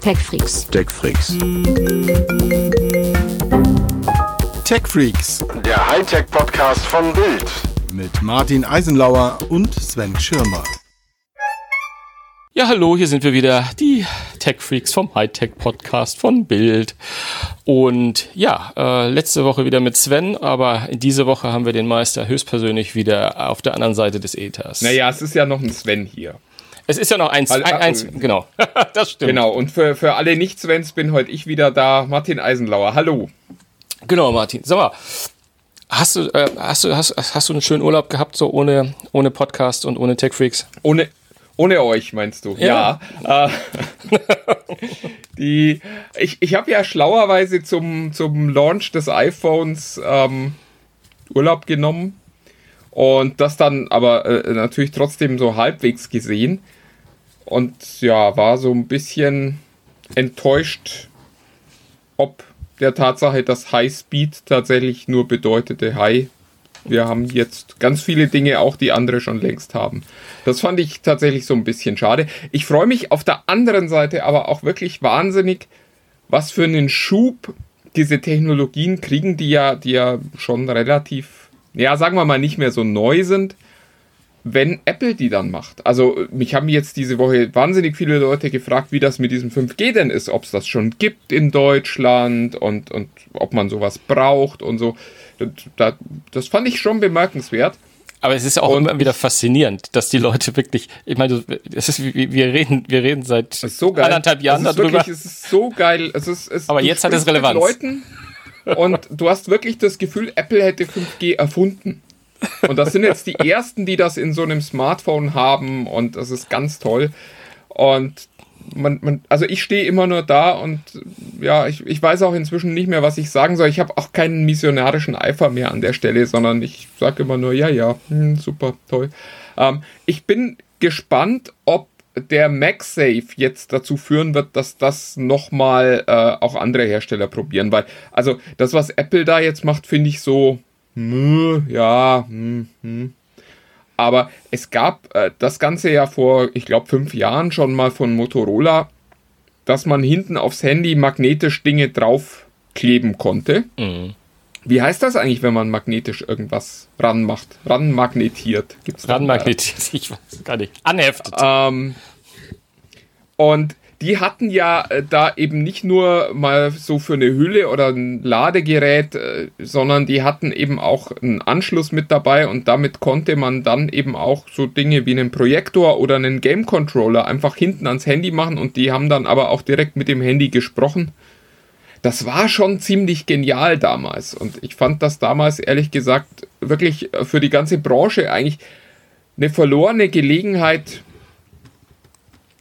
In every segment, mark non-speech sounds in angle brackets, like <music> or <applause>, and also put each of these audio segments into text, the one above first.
TechFreaks. TechFreaks. TechFreaks. Der Hightech-Podcast von Bild. Mit Martin Eisenlauer und Sven Schirmer. Ja, hallo, hier sind wir wieder, die Tech-Freaks vom Hightech-Podcast von Bild. Und ja, äh, letzte Woche wieder mit Sven, aber in dieser Woche haben wir den Meister höchstpersönlich wieder auf der anderen Seite des Äthers. Naja, es ist ja noch ein Sven hier. Es ist ja noch eins, Weil- ein, eins genau, <laughs> das stimmt. Genau, und für, für alle Nicht-Svens bin heute ich wieder da, Martin Eisenlauer. Hallo. Genau, Martin. Sag mal, hast du, äh, hast du, hast, hast du einen schönen Urlaub gehabt, so ohne, ohne Podcast und ohne Tech-Freaks? Ohne, ohne euch, meinst du? Ja. Ja. äh, <laughs> die, ich ich habe ja schlauerweise zum, zum Launch des iPhones ähm, Urlaub genommen und das dann aber äh, natürlich trotzdem so halbwegs gesehen. Und ja, war so ein bisschen enttäuscht, ob der Tatsache, dass High Speed tatsächlich nur bedeutete High. Wir haben jetzt ganz viele Dinge auch, die andere schon längst haben. Das fand ich tatsächlich so ein bisschen schade. Ich freue mich auf der anderen Seite aber auch wirklich wahnsinnig, was für einen Schub diese Technologien kriegen, die ja, die ja schon relativ, ja, sagen wir mal, nicht mehr so neu sind wenn Apple die dann macht. Also mich haben jetzt diese Woche wahnsinnig viele Leute gefragt, wie das mit diesem 5G denn ist, ob es das schon gibt in Deutschland und, und ob man sowas braucht und so. Das, das fand ich schon bemerkenswert. Aber es ist auch Und immer wieder faszinierend, dass die Leute wirklich, ich meine, es ist, wir reden, wir reden seit so anderthalb Jahren es ist darüber. Wirklich, es ist so geil. Es ist, es, Aber jetzt hat es Relevanz. Leuten und du hast wirklich das Gefühl, Apple hätte 5G erfunden. Und das sind jetzt die ersten, die das in so einem Smartphone haben und das ist ganz toll. Und man, man, also ich stehe immer nur da und ja, ich, ich weiß auch inzwischen nicht mehr, was ich sagen soll. Ich habe auch keinen missionarischen Eifer mehr an der Stelle, sondern ich sage immer nur, ja, ja, hm, super, toll. Ähm, ich bin gespannt, ob der MagSafe jetzt dazu führen wird, dass das nochmal äh, auch andere Hersteller probieren, weil, also das, was Apple da jetzt macht, finde ich so, hm, ja, hm, hm. Aber es gab äh, das Ganze ja vor, ich glaube, fünf Jahren schon mal von Motorola, dass man hinten aufs Handy magnetisch Dinge draufkleben konnte. Mhm. Wie heißt das eigentlich, wenn man magnetisch irgendwas ranmacht? Ranmagnetiert. Gibt's ranmagnetisiert, <laughs> ich weiß gar nicht, anheftet. ähm, und die hatten ja äh, da eben nicht nur mal so für eine Hülle oder ein Ladegerät, äh, sondern die hatten eben auch einen Anschluss mit dabei und damit konnte man dann eben auch so Dinge wie einen Projektor oder einen Game Controller einfach hinten ans Handy machen und die haben dann aber auch direkt mit dem Handy gesprochen. Das war schon ziemlich genial damals und ich fand das damals ehrlich gesagt wirklich äh, für die ganze Branche eigentlich eine verlorene Gelegenheit,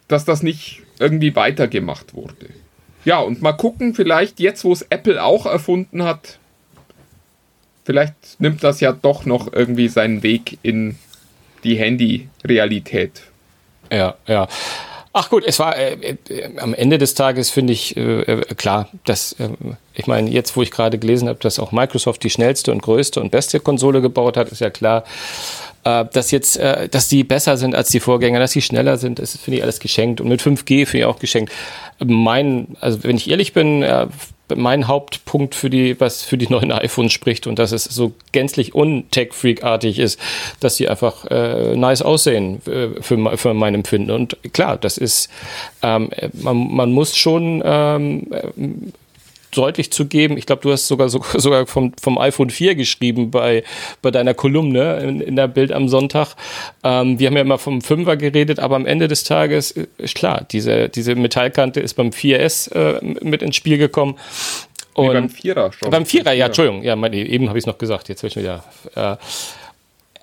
dass das nicht irgendwie weitergemacht wurde. Ja, und mal gucken, vielleicht jetzt, wo es Apple auch erfunden hat, vielleicht nimmt das ja doch noch irgendwie seinen Weg in die Handy-Realität. Ja, ja. Ach gut, es war äh, äh, am Ende des Tages finde ich äh, äh, klar, dass äh, ich meine jetzt, wo ich gerade gelesen habe, dass auch Microsoft die schnellste und größte und beste Konsole gebaut hat, ist ja klar, äh, dass jetzt, äh, dass die besser sind als die Vorgänger, dass sie schneller sind, das finde ich alles geschenkt und mit 5G finde ich auch geschenkt. Mein, also wenn ich ehrlich bin, äh, mein Hauptpunkt für die, was für die neuen iPhones spricht und dass es so gänzlich untech-freak-artig ist, dass sie einfach äh, nice aussehen äh, für, für mein Empfinden. Und klar, das ist, ähm, äh, man, man muss schon ähm, deutlich zugeben, ich glaube, du hast sogar <laughs> so- sogar vom, vom iPhone 4 geschrieben bei, bei deiner Kolumne in, in der Bild am Sonntag. Ähm, wir haben ja immer vom 5er geredet, aber am Ende des Tages äh, ist klar, diese, diese Metallkante ist beim 4S äh, mit ins Spiel gekommen. Nee, Und beim Vierer schon. beim Vierer, ja, Entschuldigung, ja, meine, eben habe ich es noch gesagt, jetzt will ich wieder. Äh,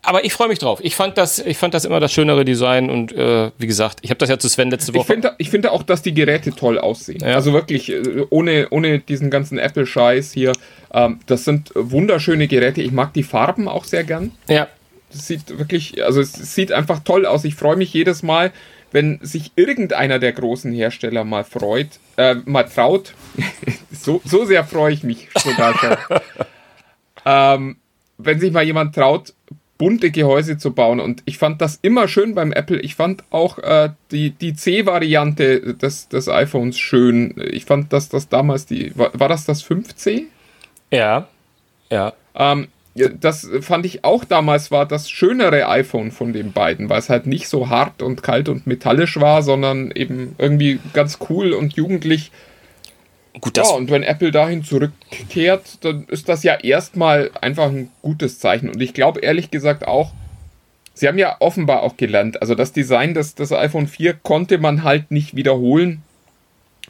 aber ich freue mich drauf. Ich fand das, ich fand das immer das schönere Design und äh, wie gesagt, ich habe das ja zu Sven letzte Ich Woche. finde, ich finde auch, dass die Geräte toll aussehen. Ja. Also wirklich, äh, ohne, ohne diesen ganzen Apple-Scheiß hier. Ähm, das sind wunderschöne Geräte. Ich mag die Farben auch sehr gern. ja, Das sieht wirklich, also es sieht einfach toll aus. Ich freue mich jedes Mal, wenn sich irgendeiner der großen Hersteller mal freut, äh, mal traut. <laughs> so, so sehr freue ich mich sogar schon. <laughs> ähm, wenn sich mal jemand traut, bunte Gehäuse zu bauen. Und ich fand das immer schön beim Apple. Ich fand auch äh, die, die C-Variante des, des iPhones schön. Ich fand, dass das damals die. War, war das das 5C? Ja. Ja. Ähm, ja, das fand ich auch damals war das schönere iPhone von den beiden, weil es halt nicht so hart und kalt und metallisch war, sondern eben irgendwie ganz cool und jugendlich. Gut, ja, und wenn Apple dahin zurückkehrt, dann ist das ja erstmal einfach ein gutes Zeichen. Und ich glaube ehrlich gesagt auch, sie haben ja offenbar auch gelernt, also das Design des, des iPhone 4 konnte man halt nicht wiederholen,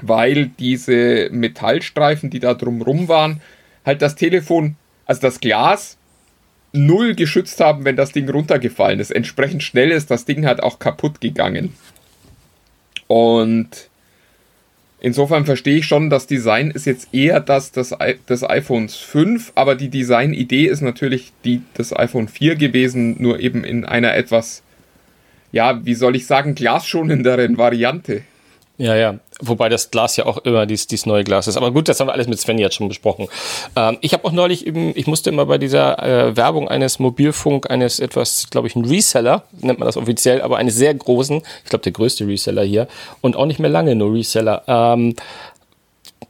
weil diese Metallstreifen, die da drumrum waren, halt das Telefon, also das Glas, null geschützt haben, wenn das Ding runtergefallen ist. Entsprechend schnell ist das Ding halt auch kaputt gegangen. Und insofern verstehe ich schon, das Design ist jetzt eher das des, des iPhones 5, aber die Designidee ist natürlich die des iPhone 4 gewesen, nur eben in einer etwas, ja, wie soll ich sagen, glasschonenderen Variante. Ja, ja. Wobei das Glas ja auch immer dies, dies neue Glas ist. Aber gut, das haben wir alles mit Sven jetzt schon besprochen. Ähm, ich habe auch neulich eben, ich musste immer bei dieser äh, Werbung eines Mobilfunk, eines etwas, glaube ich, ein Reseller, nennt man das offiziell, aber eines sehr großen, ich glaube der größte Reseller hier und auch nicht mehr lange nur Reseller, ähm,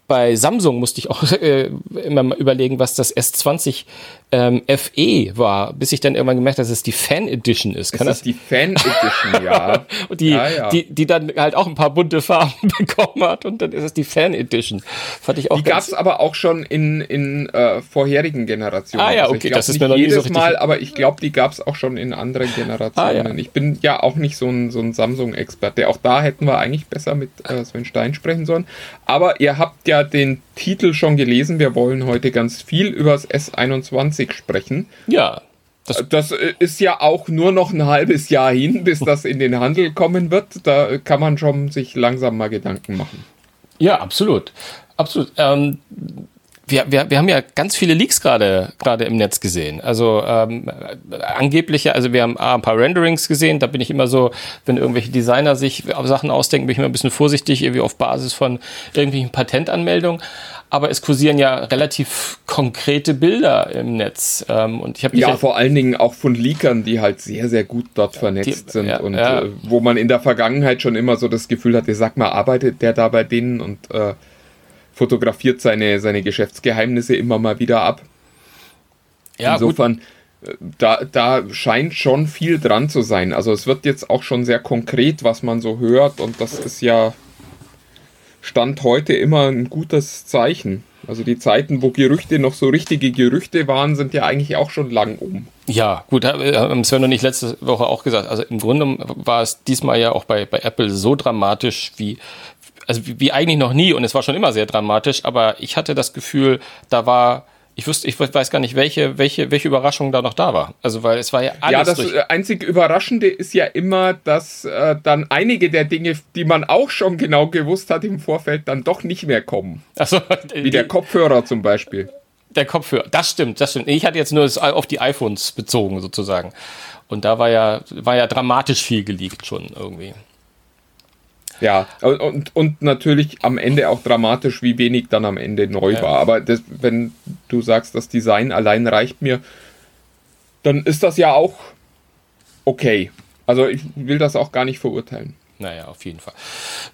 bei Samsung musste ich auch <laughs> äh, immer mal überlegen, was das S20 ähm, FE war, bis ich dann irgendwann gemerkt habe, dass es die Fan Edition ist. Kann das ist die Fan Edition, ja. <laughs> und die, ja, ja. Die, die dann halt auch ein paar bunte Farben <laughs> bekommen hat und dann ist es die Fan Edition. Fand ich auch Die gab es aber auch schon in, in äh, vorherigen Generationen. Ah ja, Also okay, das ist mir noch nie jedes so richtig- Mal, aber ich glaube, die gab es auch schon in anderen Generationen. Ah, ja. Ich bin ja auch nicht so ein, so ein Samsung-Experte. Auch da hätten wir eigentlich besser mit äh, Sven Stein sprechen sollen. Aber ihr habt ja den Titel schon gelesen. Wir wollen heute ganz viel über das S21 sprechen. Ja. Das, Das äh, ist ja auch nur noch ein halbes Jahr hin, bis das in den Handel kommen wird. Da kann man schon sich langsam mal Gedanken machen. ja, absolut. Absolut. Ähm, wir, wir, wir haben ja ganz viele Leaks gerade gerade im Netz gesehen. Also ähm, angebliche, also wir haben A, ein paar Renderings gesehen, da bin ich immer so, wenn irgendwelche Designer sich Sachen ausdenken, bin ich immer ein bisschen vorsichtig, irgendwie auf Basis von irgendwelchen Patentanmeldungen. Aber es kursieren ja relativ konkrete Bilder im Netz. Ähm, und ich habe Ja, vor allen Dingen auch von Leakern, die halt sehr, sehr gut dort vernetzt Die- sind ja, und ja. Äh, wo man in der Vergangenheit schon immer so das Gefühl hatte, sag mal, arbeitet der da bei denen und äh, fotografiert seine, seine Geschäftsgeheimnisse immer mal wieder ab. ja, gut. Insofern, äh, da, da scheint schon viel dran zu sein. Also es wird jetzt auch schon sehr konkret, was man so hört und das ist ja Stand heute immer ein gutes Zeichen. Also die Zeiten, wo Gerüchte noch so richtige Gerüchte waren, sind ja eigentlich auch schon lang um. Ja, gut, äh, haben Sven und ich letzte Woche auch gesagt. Also im Grunde war es diesmal ja auch bei, bei Apple so dramatisch wie, also wie, eigentlich noch nie und es war schon immer sehr dramatisch, aber ich hatte das Gefühl, da war, ich wusste, ich weiß gar nicht, welche, welche, welche Überraschung da noch da war. Also weil es war ja alles Ja, das durch. einzig Überraschende ist ja immer, dass äh, dann einige der Dinge, die man auch schon genau gewusst hat im Vorfeld, dann doch nicht mehr kommen. Also, Wie der Kopfhörer zum Beispiel. Der Kopfhörer, das stimmt, das stimmt. Ich hatte jetzt nur das auf die iPhones bezogen sozusagen. Und da war ja, war ja dramatisch viel geleakt schon irgendwie. Ja, und, und, natürlich am Ende auch dramatisch, wie wenig dann am Ende neu Ja. war. Aber das, wenn du sagst, das Design allein reicht mir, dann ist das ja auch okay. Also ich will das auch gar nicht verurteilen. Naja, auf jeden Fall.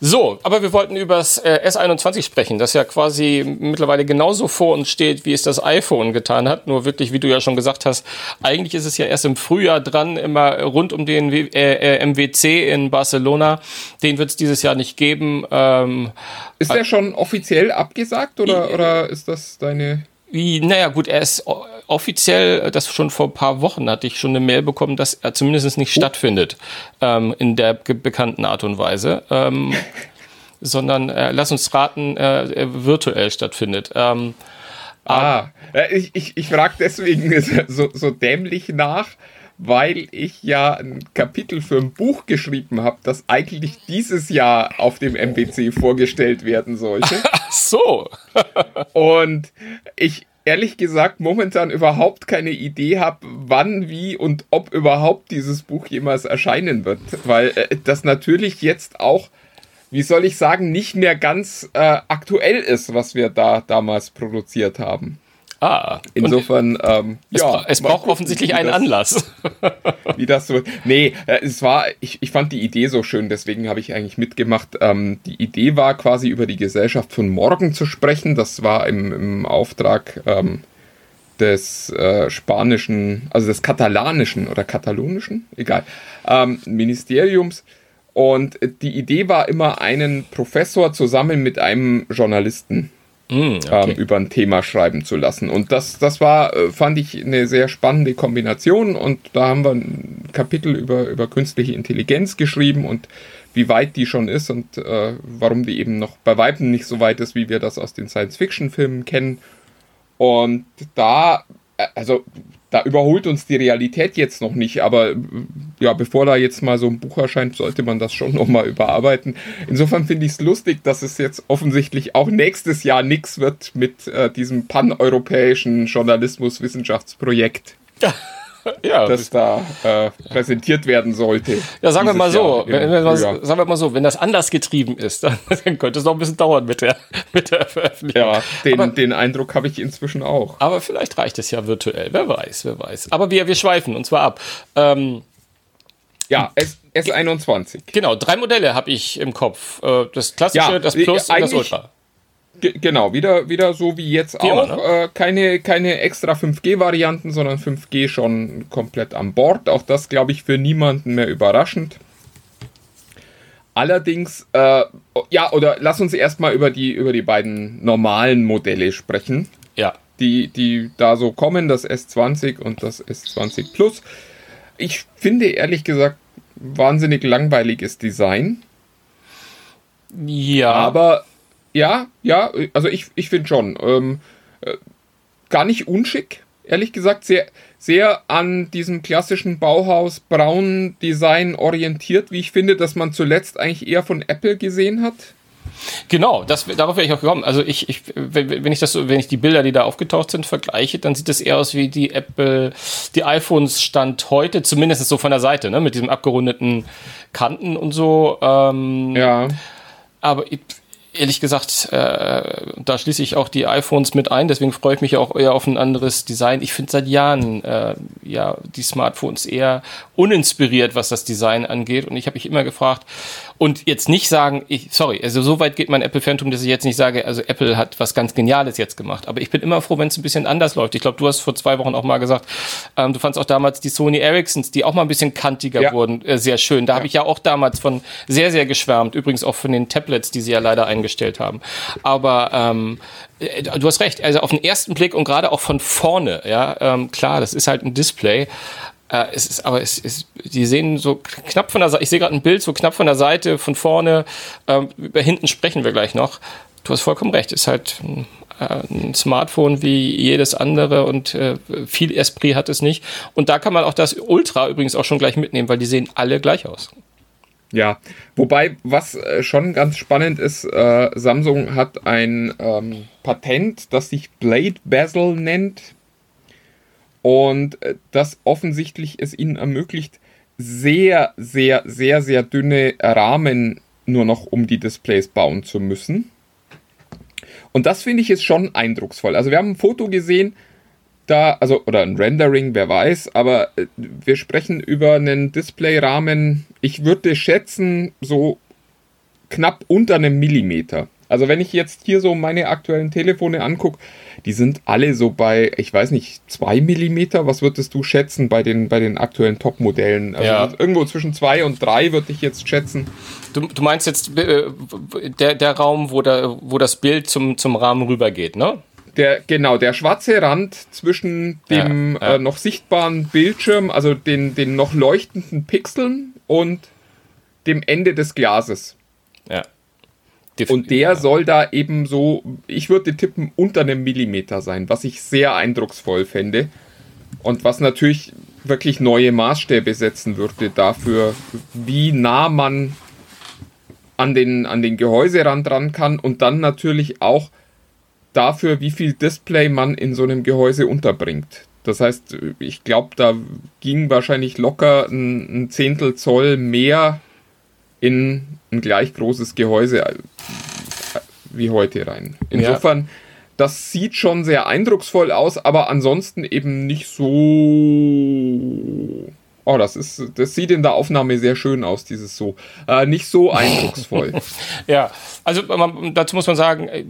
So, aber wir wollten über das äh, S21 sprechen, das ja quasi mittlerweile genauso vor uns steht, wie es das iPhone getan hat. Nur wirklich, wie du ja schon gesagt hast, eigentlich ist es ja erst im Frühjahr dran, immer rund um den W- äh, äh, MWC in Barcelona. Den wird es dieses Jahr nicht geben. Ähm, Ist der schon offiziell abgesagt oder, oder ist das deine... Naja, gut, er ist offiziell, das schon vor ein paar Wochen hatte ich schon eine Mail bekommen, dass er zumindest nicht stattfindet ähm, in der bekannten Art und Weise, ähm, <laughs> sondern äh, lass uns raten, äh, er virtuell stattfindet. Ähm, Ah, äh, ich, ich, ich frage deswegen <laughs> so, so dämlich nach, weil ich ja ein Kapitel für ein Buch geschrieben habe, das eigentlich dieses Jahr auf dem MBC vorgestellt werden sollte. <laughs> so. <laughs> Und ich ehrlich gesagt momentan überhaupt keine Idee habe, wann, wie und ob überhaupt dieses Buch jemals erscheinen wird. Weil äh, das natürlich jetzt auch, wie soll ich sagen, nicht mehr ganz äh, aktuell ist, was wir da damals produziert haben. Ah, insofern, ähm, es, ja. Bra es braucht offensichtlich einen das, Anlass. <laughs> wie das so. Nee, äh, es war, ich, ich fand die Idee so schön, deswegen habe ich eigentlich mitgemacht. Ähm, die Idee war quasi über die Gesellschaft von morgen zu sprechen. Das war im, im Auftrag ähm, des äh, spanischen, also des katalanischen oder katalonischen, egal, ähm, Ministeriums. Und die Idee war immer, einen Professor zusammen mit einem Journalisten mm, okay. ähm, über ein Thema schreiben zu lassen. Und das, das war, äh, fand ich, eine sehr spannende Kombination. Und da haben wir ein Kapitel über, über künstliche Intelligenz geschrieben und wie weit die schon ist und äh, warum die eben noch bei Weitem nicht so weit ist, wie wir das aus den Science-Fiction-Filmen kennen. Und da, also da überholt uns die Realität jetzt noch nicht, aber ja, bevor da jetzt mal so ein Buch erscheint, sollte man das schon nochmal überarbeiten. Insofern finde ich es lustig, dass es jetzt offensichtlich auch nächstes Jahr nichts wird mit äh, diesem paneuropäischen Journalismus-Wissenschaftsprojekt. <laughs> <laughs> ja, das da äh, präsentiert werden sollte. Ja, sagen wir mal so, wenn, wenn was, sagen wir mal so, wenn das anders getrieben ist, dann, <laughs> dann, könnte es noch ein bisschen dauern mit der, mit der Veröffentlichung. Ja, den, aber, den Eindruck habe ich inzwischen auch. Aber vielleicht reicht es ja virtuell, wer weiß, wer weiß. Aber wir, wir schweifen und zwar ab. Ähm, ja, S, S21. Genau, drei Modelle habe ich im Kopf. Äh, das klassische, ja, das Plus und das Ultra genau, wieder, wieder so wie jetzt wie auch. Ne? äh, keine, keine extra 5G-Varianten, sondern 5G schon komplett an Bord. Auch das, glaube ich, für niemanden mehr überraschend. Allerdings, äh, ja, oder lass uns erstmal über die, über die beiden normalen Modelle sprechen. Ja. Die, die da so kommen, das S20 und das S20 Plus. Ich finde ehrlich gesagt wahnsinnig langweiliges Design. Ja. Aber ja, ja, also ich, ich finde schon. Ähm, äh, gar nicht unschick, ehrlich gesagt. Sehr, sehr an diesem klassischen Bauhaus-Braun-Design orientiert, wie ich finde, dass man zuletzt eigentlich eher von Apple gesehen hat. Genau, das, darauf wäre ich auch gekommen. Also ich, ich, wenn ich das wenn ich die Bilder, die da aufgetaucht sind, vergleiche, dann sieht das eher aus wie die Apple, die iPhones Stand heute, zumindest so von der Seite, ne, mit diesem abgerundeten Kanten und so. Ähm, ja. Aber ich, ehrlich gesagt, äh, da schließe ich auch die iPhones mit ein, deswegen freue ich mich auch eher auf ein anderes Design. Ich finde seit Jahren äh, ja die Smartphones eher uninspiriert, was das Design angeht. Und ich habe mich immer gefragt, und jetzt nicht sagen, ich, sorry, also so weit geht mein Apple-Phantom, dass ich jetzt nicht sage, also Apple hat was ganz Geniales jetzt gemacht. Aber ich bin immer froh, wenn es ein bisschen anders läuft. Ich glaube, du hast vor zwei Wochen auch mal gesagt, ähm, du fandst auch damals die Sony Ericssons, die auch mal ein bisschen kantiger ja. wurden, äh, sehr schön. Da ja. habe ich ja auch damals von sehr, sehr geschwärmt. Übrigens auch von den Tablets, die sie ja leider eingestellt haben. Aber ähm, äh, du hast recht, also auf den ersten Blick und gerade auch von vorne, ja, ähm, klar, das ist halt ein Display, äh, es ist, aber es ist, die sehen so knapp von der Seite, ich sehe gerade ein Bild, so knapp von der Seite, von vorne, ähm, über hinten sprechen wir gleich noch. Du hast vollkommen recht, ist halt ein, äh, ein Smartphone wie jedes andere und äh, viel Esprit hat es nicht. Und da kann man auch das Ultra übrigens auch schon gleich mitnehmen, weil die sehen alle gleich aus. Ja, wobei, was äh, schon ganz spannend ist, äh, Samsung hat ein ähm, Patent, das sich Blade Bezel nennt und äh, das offensichtlich es ihnen ermöglicht, sehr, sehr, sehr, sehr dünne Rahmen nur noch um die Displays bauen zu müssen. Und das finde ich ist schon eindrucksvoll. Also wir haben ein Foto gesehen, da, also, oder ein Rendering, wer weiß, aber äh, wir sprechen über einen Displayrahmen, ich würde schätzen, so knapp unter einem Millimeter. Also wenn ich jetzt hier so meine aktuellen Telefone angucke, die sind alle so bei, ich weiß nicht, 2 mm. Was würdest du schätzen bei den, bei den aktuellen Top-Modellen? Also ja. irgendwo zwischen 2 und 3 würde ich jetzt schätzen. Du, du meinst jetzt äh, der, der Raum, wo, der, wo das Bild zum, zum Rahmen rübergeht, ne? Der, genau, der schwarze Rand zwischen dem ja, ja. Äh, noch sichtbaren Bildschirm, also den, den noch leuchtenden Pixeln und dem Ende des Glases. Ja. Und der soll da eben so, ich würde tippen, unter einem Millimeter sein, was ich sehr eindrucksvoll fände. Und was natürlich wirklich neue Maßstäbe setzen würde dafür, wie nah man an den, an den Gehäuserand ran kann und dann natürlich auch dafür, wie viel Display man in so einem Gehäuse unterbringt. Das heißt, ich glaube, da ging wahrscheinlich locker ein, ein Zehntel Zoll mehr in ein gleich großes Gehäuse äh, wie heute rein. Insofern, ja. das sieht schon sehr eindrucksvoll aus, aber ansonsten eben nicht so Oh, das ist, das sieht in der Aufnahme sehr schön aus, dieses so. Äh, nicht so eindrucksvoll. <laughs> ja, also man, dazu muss man sagen, äh,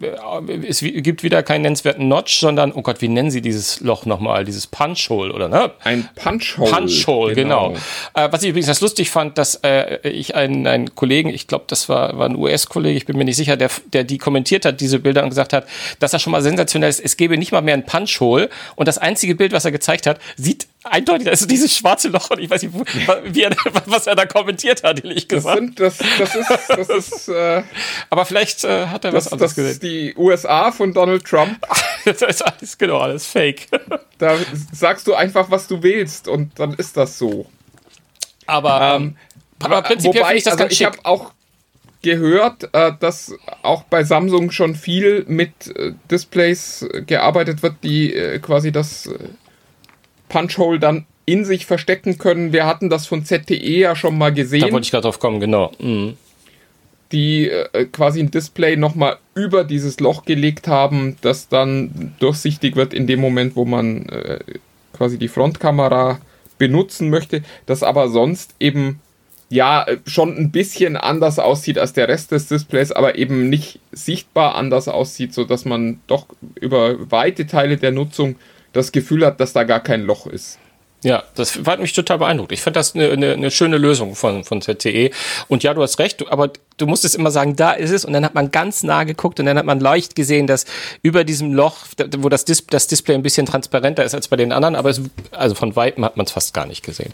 es gibt wieder keinen nennenswerten Notch, sondern, oh Gott, wie nennen sie dieses Loch nochmal? Dieses Punch-Hole, oder ne? Ein Punch-Hole. Punch-Hole, genau. genau. Äh, was ich übrigens ganz lustig fand, dass äh, ich einen, einen Kollegen, ich glaube, das war, war ein US-Kollege, ich bin mir nicht sicher, der, der die kommentiert hat, diese Bilder und gesagt hat, dass er schon mal sensationell ist, es gäbe nicht mal mehr ein Punch-Hole und das einzige Bild, was er gezeigt hat, sieht eindeutig, also dieses schwarze Loch und ich weiß nicht, wie er, was er da kommentiert hat, ehrlich gesagt. Das, sind, das, das ist, das <laughs> ist äh, aber vielleicht äh, hat er das, was anderes gesehen. Das ist die USA von Donald Trump. <laughs> das ist alles, genau, alles fake. <laughs> da sagst du einfach, was du willst und dann ist das so. Aber, ähm, aber prinzipiell wobei, ich das also ganz ich habe auch gehört, äh, dass auch bei Samsung schon viel mit äh, Displays gearbeitet wird, die äh, quasi das Punch-Hole dann in sich verstecken können. Wir hatten das von ZTE ja schon mal gesehen. Da wollte ich gerade drauf kommen, genau. Mhm. Die äh, quasi ein Display nochmal über dieses Loch gelegt haben, das dann durchsichtig wird in dem Moment, wo man äh, quasi die Frontkamera benutzen möchte, das aber sonst eben ja schon ein bisschen anders aussieht als der Rest des Displays, aber eben nicht sichtbar anders aussieht, sodass man doch über weite Teile der Nutzung das Gefühl hat, dass da gar kein Loch ist. Ja, das hat mich total beeindruckt. Ich fand das eine, eine, eine schöne Lösung von, von ZTE. Und ja, du hast recht, aber du musstest immer sagen, da ist es. Und dann hat man ganz nah geguckt und dann hat man leicht gesehen, dass über diesem Loch, wo das, Dis das Display ein bisschen transparenter ist als bei den anderen, aber es, also von Weitem hat man es fast gar nicht gesehen.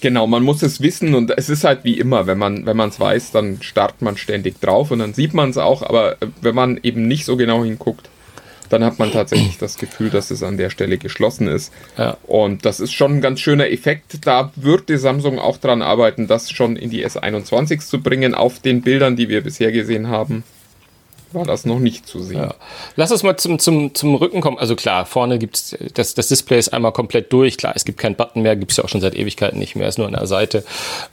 Genau, man muss es wissen und es ist halt wie immer, wenn man wenn man es weiß, dann starrt man ständig drauf und dann sieht man es auch, aber wenn man eben nicht so genau hinguckt, dann hat man tatsächlich das Gefühl, dass es an der Stelle geschlossen ist. Ja. Und das ist schon ein ganz schöner Effekt. Da würde Samsung auch dran arbeiten, das schon in die S21 zu bringen auf den Bildern, die wir bisher gesehen haben war das noch nicht zu sehen. Ja. Lass uns mal zum, zum, zum Rücken kommen. Also klar, vorne gibt es, das, das Display ist einmal komplett durch. Klar, es gibt keinen Button mehr, gibt es ja auch schon seit Ewigkeiten nicht mehr, ist nur an der Seite.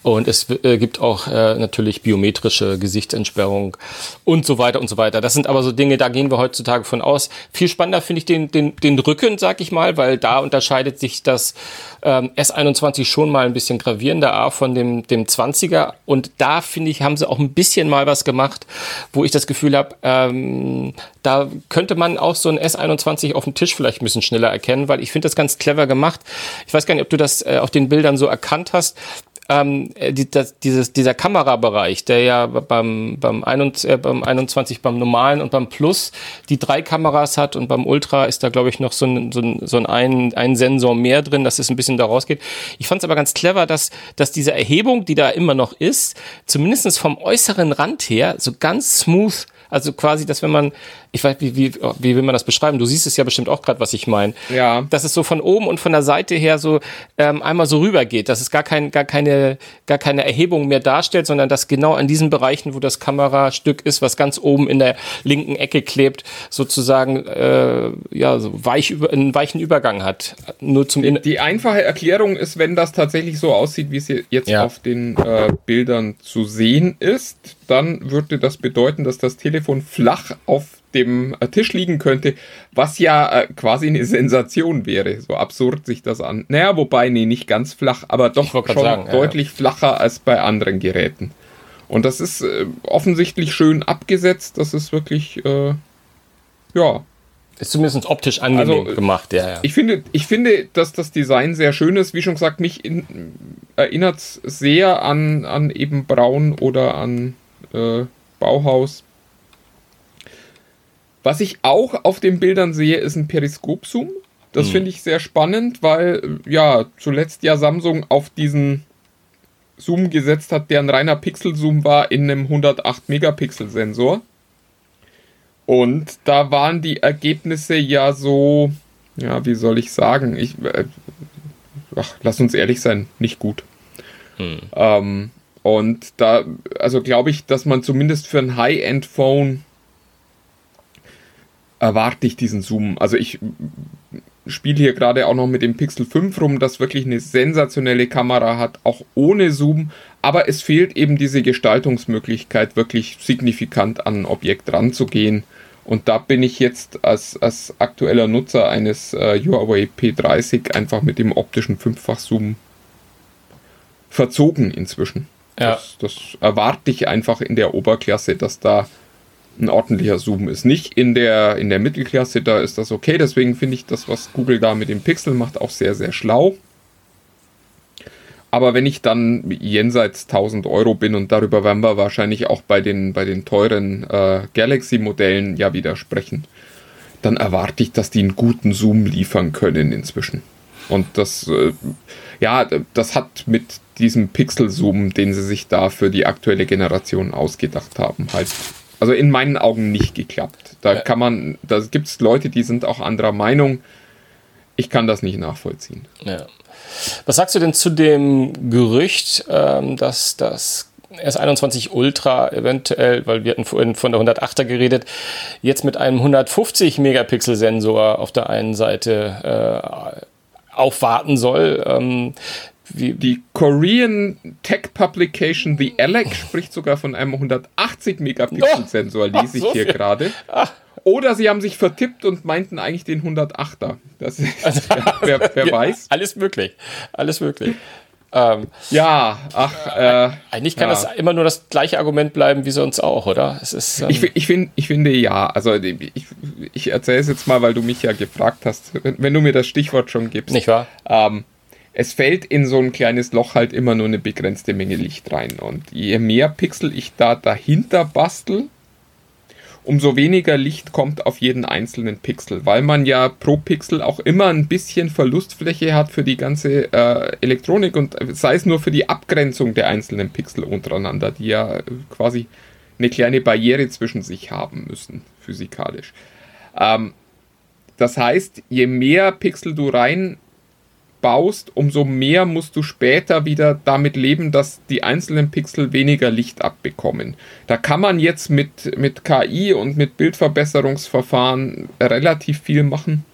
Und es äh, gibt auch äh, natürlich biometrische Gesichtsentsperrung und so weiter und so weiter. Das sind aber so Dinge, da gehen wir heutzutage von aus. Viel spannender finde ich den, den, den Rücken, sag ich mal, weil da unterscheidet sich das ähm, S21 schon mal ein bisschen gravierender A von dem, dem 20er. Und da finde ich, haben sie auch ein bisschen mal was gemacht, wo ich das Gefühl habe, ähm, da könnte man auch so ein S21 auf dem Tisch vielleicht ein bisschen schneller erkennen, weil ich finde das ganz clever gemacht. Ich weiß gar nicht, ob du das äh, auf den Bildern so erkannt hast ähm, äh, die, das, dieses, dieser Kamerabereich, der ja beim, beim, 21, äh, beim 21, beim normalen und beim Plus die drei Kameras hat und beim Ultra ist da, glaube ich, noch so ein, so ein, so ein, ein Sensor mehr drin, dass es ein bisschen da rausgeht. Ich fand es aber ganz clever, dass, dass diese Erhebung, die da immer noch ist, zumindest vom äußeren Rand her so ganz smooth also quasi, dass wenn man, ich weiß, wie, wie, wie will man das beschreiben? Du siehst es ja bestimmt auch gerade, was ich meine. Ja. Dass es so von oben und von der Seite her so ähm, einmal so rüber geht, dass es gar, kein, gar, keine, gar keine Erhebung mehr darstellt, sondern dass genau an diesen Bereichen, wo das Kamerastück ist, was ganz oben in der linken Ecke klebt, sozusagen äh, ja, so weich über, einen weichen Übergang hat. Nur zum die, die einfache Erklärung ist, wenn das tatsächlich so aussieht, wie es jetzt ja. auf den äh, Bildern zu sehen ist, dann würde das bedeuten, dass das Telefon flach auf dem äh, Tisch liegen könnte, was ja äh, quasi eine <laughs> Sensation wäre. So absurd sich das an. Naja, wobei, nee, nicht ganz flach, aber doch schon sagen, deutlich ja. flacher als bei anderen Geräten. Und das ist äh, offensichtlich schön abgesetzt. Das ist wirklich, äh, ja. Ist zumindest optisch angenehm also, gemacht, ja, ja. Ich finde, ich finde, dass das Design sehr schön ist. Wie schon gesagt, mich erinnert es sehr an, an eben Braun oder an äh, Bauhaus. Was ich auch auf den Bildern sehe, ist ein Periskop-Zoom. Das hm. finde ich sehr spannend, weil ja zuletzt ja Samsung auf diesen Zoom gesetzt hat, der ein reiner Pixel-Zoom war in einem 108-Megapixel-Sensor. Und da waren die Ergebnisse ja so, ja, wie soll ich sagen, ich, äh, ach, lass uns ehrlich sein, nicht gut. Hm. Ähm, und da, also glaube ich, dass man zumindest für ein High-End-Phone erwarte ich diesen Zoom. Also ich spiele hier gerade auch noch mit dem Pixel 5 rum, das wirklich eine sensationelle Kamera hat, auch ohne Zoom. Aber es fehlt eben diese Gestaltungsmöglichkeit, wirklich signifikant an ein Objekt ranzugehen. Und da bin ich jetzt als, als aktueller Nutzer eines äh, Huawei P30 einfach mit dem optischen Fünffach-Zoom verzogen inzwischen. Ja. Das, das erwarte ich einfach in der Oberklasse, dass da ein ordentlicher Zoom ist. Nicht in der, in der Mittelklasse, da ist das okay. Deswegen finde ich das, was Google da mit dem Pixel macht, auch sehr, sehr schlau. Aber wenn ich dann jenseits 1000 Euro bin und darüber werden wir wahrscheinlich auch bei den, bei den teuren äh, Galaxy-Modellen ja widersprechen, dann erwarte ich, dass die einen guten Zoom liefern können inzwischen. Und das, äh, ja, das hat mit diesem Pixel-Zoom, den sie sich da für die aktuelle Generation ausgedacht haben, halt, also in meinen Augen nicht geklappt. Da kann man, da gibt es Leute, die sind auch anderer Meinung. Ich kann das nicht nachvollziehen. Ja. Was sagst du denn zu dem Gerücht, ähm, dass das S21 Ultra eventuell, weil wir hatten vorhin von der 108er geredet, jetzt mit einem 150 Megapixel Sensor auf der einen Seite äh, aufwarten soll. Ähm, wie die Korean Tech Publication The Alec spricht sogar von einem 180 Megapixel Sensor, lese ich hier gerade. Oder sie haben sich vertippt und meinten eigentlich den 108er. Das ist, also, ja, <laughs> wer, wer <laughs> weiß. Alles möglich. Alles möglich. Ähm, ja, ach. Äh, eigentlich kann ja. das immer nur das gleiche Argument bleiben wie sonst auch, oder? Es ist, ähm, ich, ich, find, ich finde ja. Also ich, ich erzähle es jetzt mal, weil du mich ja gefragt hast, wenn, wenn, du mir das Stichwort schon gibst. Nicht wahr? Ähm, es fällt in so ein kleines Loch halt immer nur eine begrenzte Menge Licht rein. Und je mehr Pixel ich da dahinter bastel, umso weniger Licht kommt auf jeden einzelnen Pixel, weil man ja pro Pixel auch immer ein bisschen Verlustfläche hat für die ganze äh, Elektronik und sei es nur für die Abgrenzung der einzelnen Pixel untereinander, die ja äh, quasi eine kleine Barriere zwischen sich haben müssen, physikalisch. Ähm, das heißt, je mehr Pixel du rein baust, umso mehr musst du später wieder damit leben, dass die einzelnen Pixel weniger Licht abbekommen. Da kann man jetzt mit, mit KI und mit Bildverbesserungsverfahren relativ viel machen.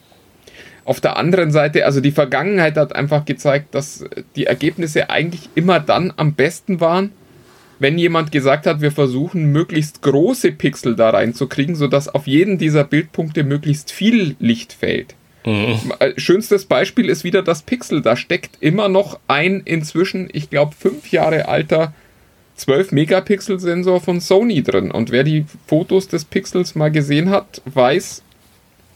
Auf der anderen Seite, also die Vergangenheit hat einfach gezeigt, dass die Ergebnisse eigentlich immer dann am besten waren, wenn jemand gesagt hat, wir versuchen möglichst große Pixel da reinzukriegen, sodass auf jeden dieser Bildpunkte möglichst viel Licht fällt. Mhm. Schönstes Beispiel ist wieder das Pixel. Da steckt immer noch ein inzwischen, ich glaube, fünf Jahre alter 12 Megapixel Sensor von Sony drin. Und wer die Fotos des Pixels mal gesehen hat, weiß,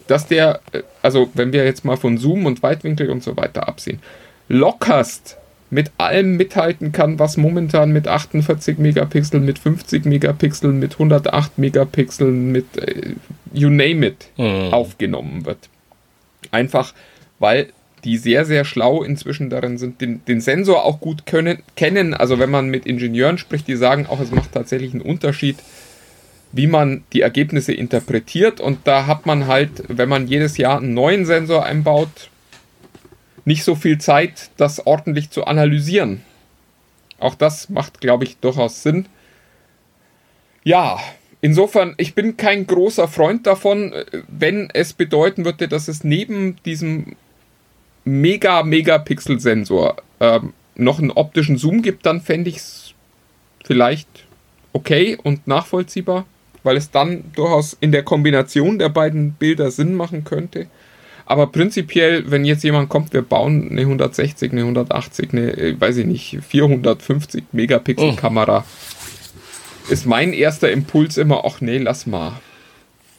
dass der, äh, also wenn wir jetzt mal von Zoom und Weitwinkel und so weiter absehen, lockerst mit allem mithalten kann, was momentan mit 48 Megapixeln, mit 50 Megapixeln, mit 108 Megapixeln, mit äh, you name it mhm. aufgenommen wird. Einfach weil die sehr, sehr schlau inzwischen darin sind, den, den Sensor auch gut können, kennen. Also wenn man mit Ingenieuren spricht, die sagen auch, es macht tatsächlich einen Unterschied, wie man die Ergebnisse interpretiert. Und da hat man halt, wenn man jedes Jahr einen neuen Sensor einbaut, nicht so viel Zeit, das ordentlich zu analysieren. Auch das macht, glaube ich, durchaus Sinn. Ja, Insofern, ich bin kein großer Freund davon, wenn es bedeuten würde, dass es neben diesem mega Megapixel-Sensor ähm, noch einen optischen Zoom gibt, dann fände ich es vielleicht okay und nachvollziehbar, weil es dann durchaus in der Kombination der beiden Bilder Sinn machen könnte. Aber prinzipiell, wenn jetzt jemand kommt, wir bauen eine 160, eine 180, eine, äh, weiß ich nicht, 450 Megapixel Kamera. Oh ist mein erster Impuls immer, ach nee, lass mal.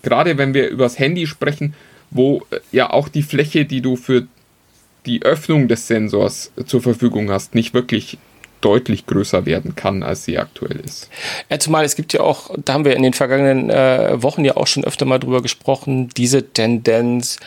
Gerade wenn wir übers Handy sprechen, wo äh, ja auch die Fläche, die du für die Öffnung des Sensors zur Verfügung hast, nicht wirklich deutlich größer werden kann, als sie aktuell ist. Ja, zumal es gibt ja auch, da haben wir in den vergangenen äh, Wochen ja auch schon öfter mal drüber gesprochen, diese Tendenz,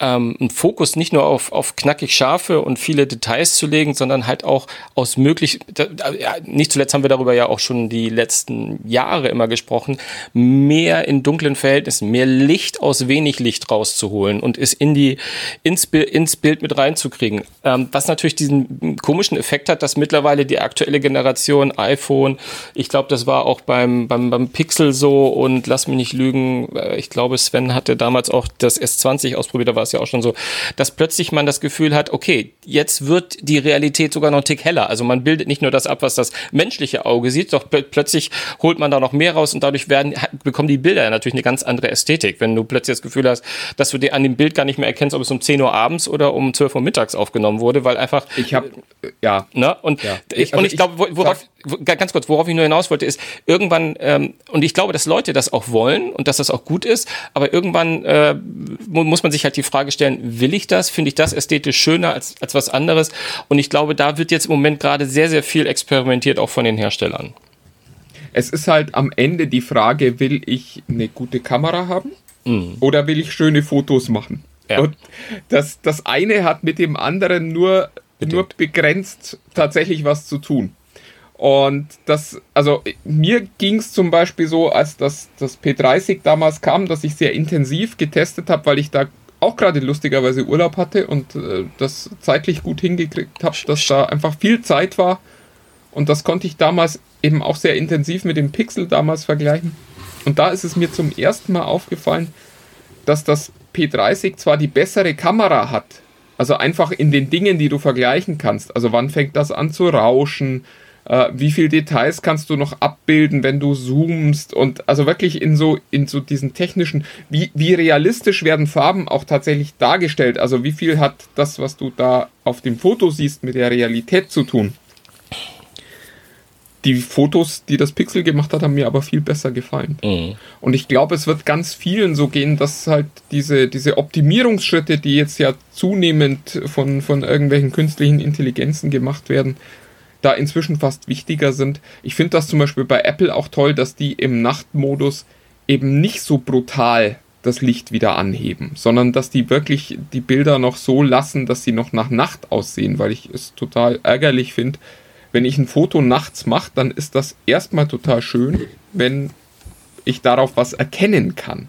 ähm, einen Fokus nicht nur auf, auf knackig scharfe und viele Details zu legen, sondern halt auch aus möglich, da, ja, nicht zuletzt haben wir darüber ja auch schon die letzten Jahre immer gesprochen, mehr in dunklen Verhältnissen, mehr Licht aus wenig Licht rauszuholen und es in die, ins, ins Bild mit reinzukriegen. Ähm, was natürlich diesen komischen Effekt hat, dass mittlerweile die aktuelle Generation iPhone, ich glaube, das war auch beim, beim, beim Pixel so und lass mich nicht lügen, äh, ich glaube, Sven hatte damals auch das S20 ausprobiert, da war es es ja auch schon so, dass plötzlich man das Gefühl hat, okay, jetzt wird die Realität sogar noch einen Tick heller. Also man bildet nicht nur das ab, was das menschliche Auge sieht, doch plötzlich holt man da noch mehr raus und dadurch werden, bekommen die Bilder ja natürlich eine ganz andere Ästhetik. Wenn du plötzlich das Gefühl hast, dass du dir an dem Bild gar nicht mehr erkennst, ob es um 10 Uhr abends oder um 12 Uhr mittags aufgenommen wurde, weil einfach. Ich habe, ja. Ne? Und, ja. Ich, also und ich, ich glaube, worauf, ganz kurz, worauf ich nur hinaus wollte, ist irgendwann, ähm, und ich glaube, dass Leute das auch wollen und dass das auch gut ist, aber irgendwann äh, muss man sich halt die Frage stellen, will ich das? Finde ich das ästhetisch schöner als, als was anderes? Und ich glaube, da wird jetzt im Moment gerade sehr, sehr viel experimentiert, auch von den Herstellern. Es ist halt am Ende die Frage, will ich eine gute Kamera haben mhm. oder will ich schöne Fotos machen? Ja. Und das, das eine hat mit dem anderen nur, nur begrenzt tatsächlich was zu tun. Und das, also mir ging es zum Beispiel so, als das, das P30 damals kam, dass ich sehr intensiv getestet habe, weil ich da auch gerade lustigerweise Urlaub hatte und äh, das zeitlich gut hingekriegt habe, dass da einfach viel Zeit war. Und das konnte ich damals eben auch sehr intensiv mit dem Pixel damals vergleichen. Und da ist es mir zum ersten Mal aufgefallen, dass das P30 zwar die bessere Kamera hat, also einfach in den Dingen, die du vergleichen kannst. Also wann fängt das an zu rauschen? Äh, wie viel Details kannst du noch abbilden, wenn du zoomst und also wirklich in so, in so diesen technischen, wie, wie realistisch werden Farben auch tatsächlich dargestellt? Also wie viel hat das, was du da auf dem Foto siehst, mit der Realität zu tun? Die Fotos, die das Pixel gemacht hat, haben mir aber viel besser gefallen. Mhm. Und ich glaube, es wird ganz vielen so gehen, dass halt diese, diese Optimierungsschritte, die jetzt ja zunehmend von, von irgendwelchen künstlichen Intelligenzen gemacht werden, da inzwischen fast wichtiger sind. Ich finde das zum Beispiel bei Apple auch toll, dass die im Nachtmodus eben nicht so brutal das Licht wieder anheben, sondern dass die wirklich die Bilder noch so lassen, dass sie noch nach Nacht aussehen, weil ich es total ärgerlich finde, wenn ich ein Foto nachts mache, dann ist das erstmal total schön, wenn ich darauf was erkennen kann.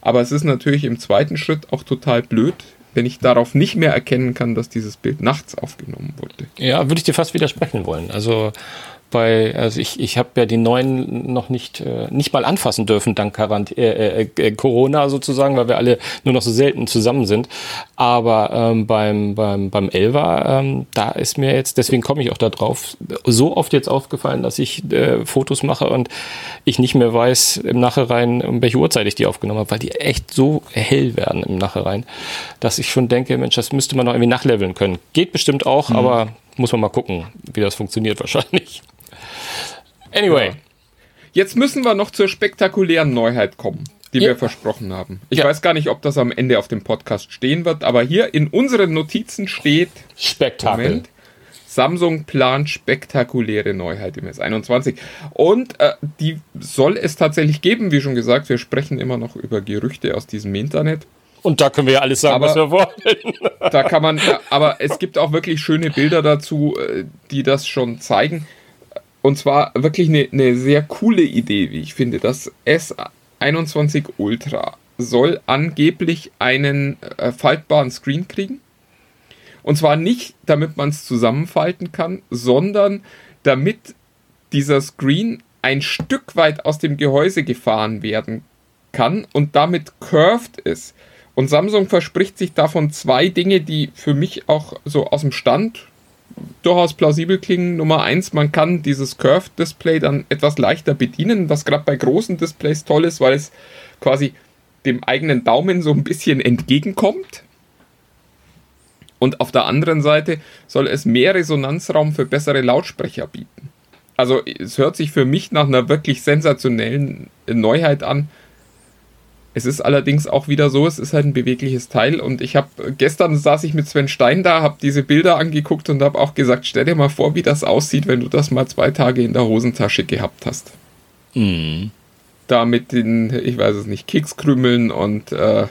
Aber es ist natürlich im zweiten Schritt auch total blöd, wenn ich darauf nicht mehr erkennen kann, dass dieses Bild nachts aufgenommen wurde. Ja, würde ich dir fast widersprechen wollen. Also bei, also ich, ich habe ja die neuen noch nicht, äh, nicht mal anfassen dürfen, dank Quarant äh, äh, äh, Corona sozusagen, weil wir alle nur noch so selten zusammen sind. Aber ähm, beim, beim, beim Elva, ähm, da ist mir jetzt, deswegen komme ich auch da drauf, so oft jetzt aufgefallen, dass ich äh, Fotos mache und ich nicht mehr weiß im Nachhinein, um welche Uhrzeit ich die aufgenommen habe, weil die echt so hell werden im Nachhinein, dass ich schon denke, Mensch, das müsste man noch irgendwie nachleveln können. Geht bestimmt auch, mhm. aber muss man mal gucken, wie das funktioniert <laughs> wahrscheinlich. Anyway. Ja. Jetzt müssen wir noch zur spektakulären Neuheit kommen, die ja. wir versprochen haben. Ich ja. weiß gar nicht, ob das am Ende auf dem Podcast stehen wird, aber hier in unseren Notizen steht Spektakel. Moment, Samsung plant spektakuläre Neuheit im S21. Und äh, die soll es tatsächlich geben, wie schon gesagt. Wir sprechen immer noch über Gerüchte aus diesem Internet. Und da können wir ja alles sagen, aber, was wir wollen. Da kann man, aber es gibt auch wirklich schöne Bilder dazu, äh, die das schon zeigen. Und zwar wirklich eine, eine sehr coole Idee, wie ich finde. Das S21 Ultra soll angeblich einen äh, faltbaren Screen kriegen. Und zwar nicht, damit man es zusammenfalten kann, sondern damit dieser Screen ein Stück weit aus dem Gehäuse gefahren werden kann und damit curved ist. Und Samsung verspricht sich davon zwei Dinge, die für mich auch so aus dem Stand durchaus plausibel klingen. Nummer eins, man kann dieses Curved Display dann etwas leichter bedienen, was gerade bei großen Displays toll ist, weil es quasi dem eigenen Daumen so ein bisschen entgegenkommt. Und auf der anderen Seite soll es mehr Resonanzraum für bessere Lautsprecher bieten. Also es hört sich für mich nach einer wirklich sensationellen Neuheit an. Es ist allerdings auch wieder so, es ist halt ein bewegliches Teil und ich habe gestern saß ich mit Sven Stein da, habe diese Bilder angeguckt und habe auch gesagt, stell dir mal vor, wie das aussieht, wenn du das mal zwei Tage in der Hosentasche gehabt hast. Mhm. Da mit den, ich weiß es nicht, Kekskrümeln und äh,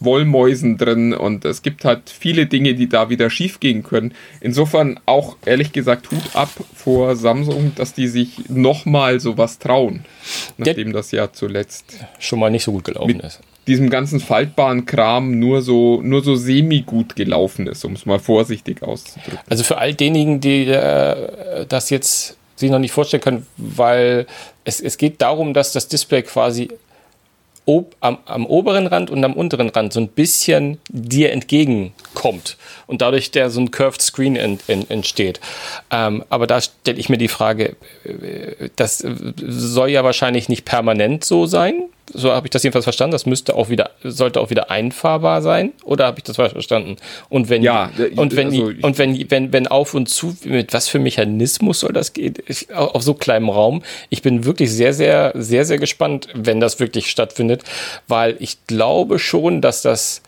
Wollmäusen drin und es gibt halt viele Dinge, die da wieder schief gehen können. Insofern auch ehrlich gesagt Hut ab vor Samsung, dass die sich nochmal sowas trauen, nachdem das ja zuletzt schon mal nicht so gut gelaufen ist. Diesem ganzen faltbaren Kram nur so, nur so semi-gut gelaufen ist, um es mal vorsichtig auszudrücken. Also für all diejenigen, die äh, das jetzt sich noch nicht vorstellen können, weil es, es geht darum, dass das Display quasi ob, am, am, oberen Rand und am unteren Rand so ein bisschen dir entgegenkommt und dadurch der so ein Curved Screen ent, ent, entsteht. Ähm, aber da stelle ich mir die Frage, äh, das soll ja wahrscheinlich nicht permanent so sein. So habe ich das jedenfalls verstanden. Das müsste auch wieder, sollte auch wieder einfahrbar sein. Oder habe ich das falsch verstanden? Und wenn, ja, und wenn, also und wenn, wenn, wenn auf und zu, mit was für Mechanismus soll das gehen? Auf so kleinem Raum. Ich bin wirklich sehr, sehr, sehr, sehr gespannt, wenn das wirklich stattfindet, weil ich glaube schon, dass das,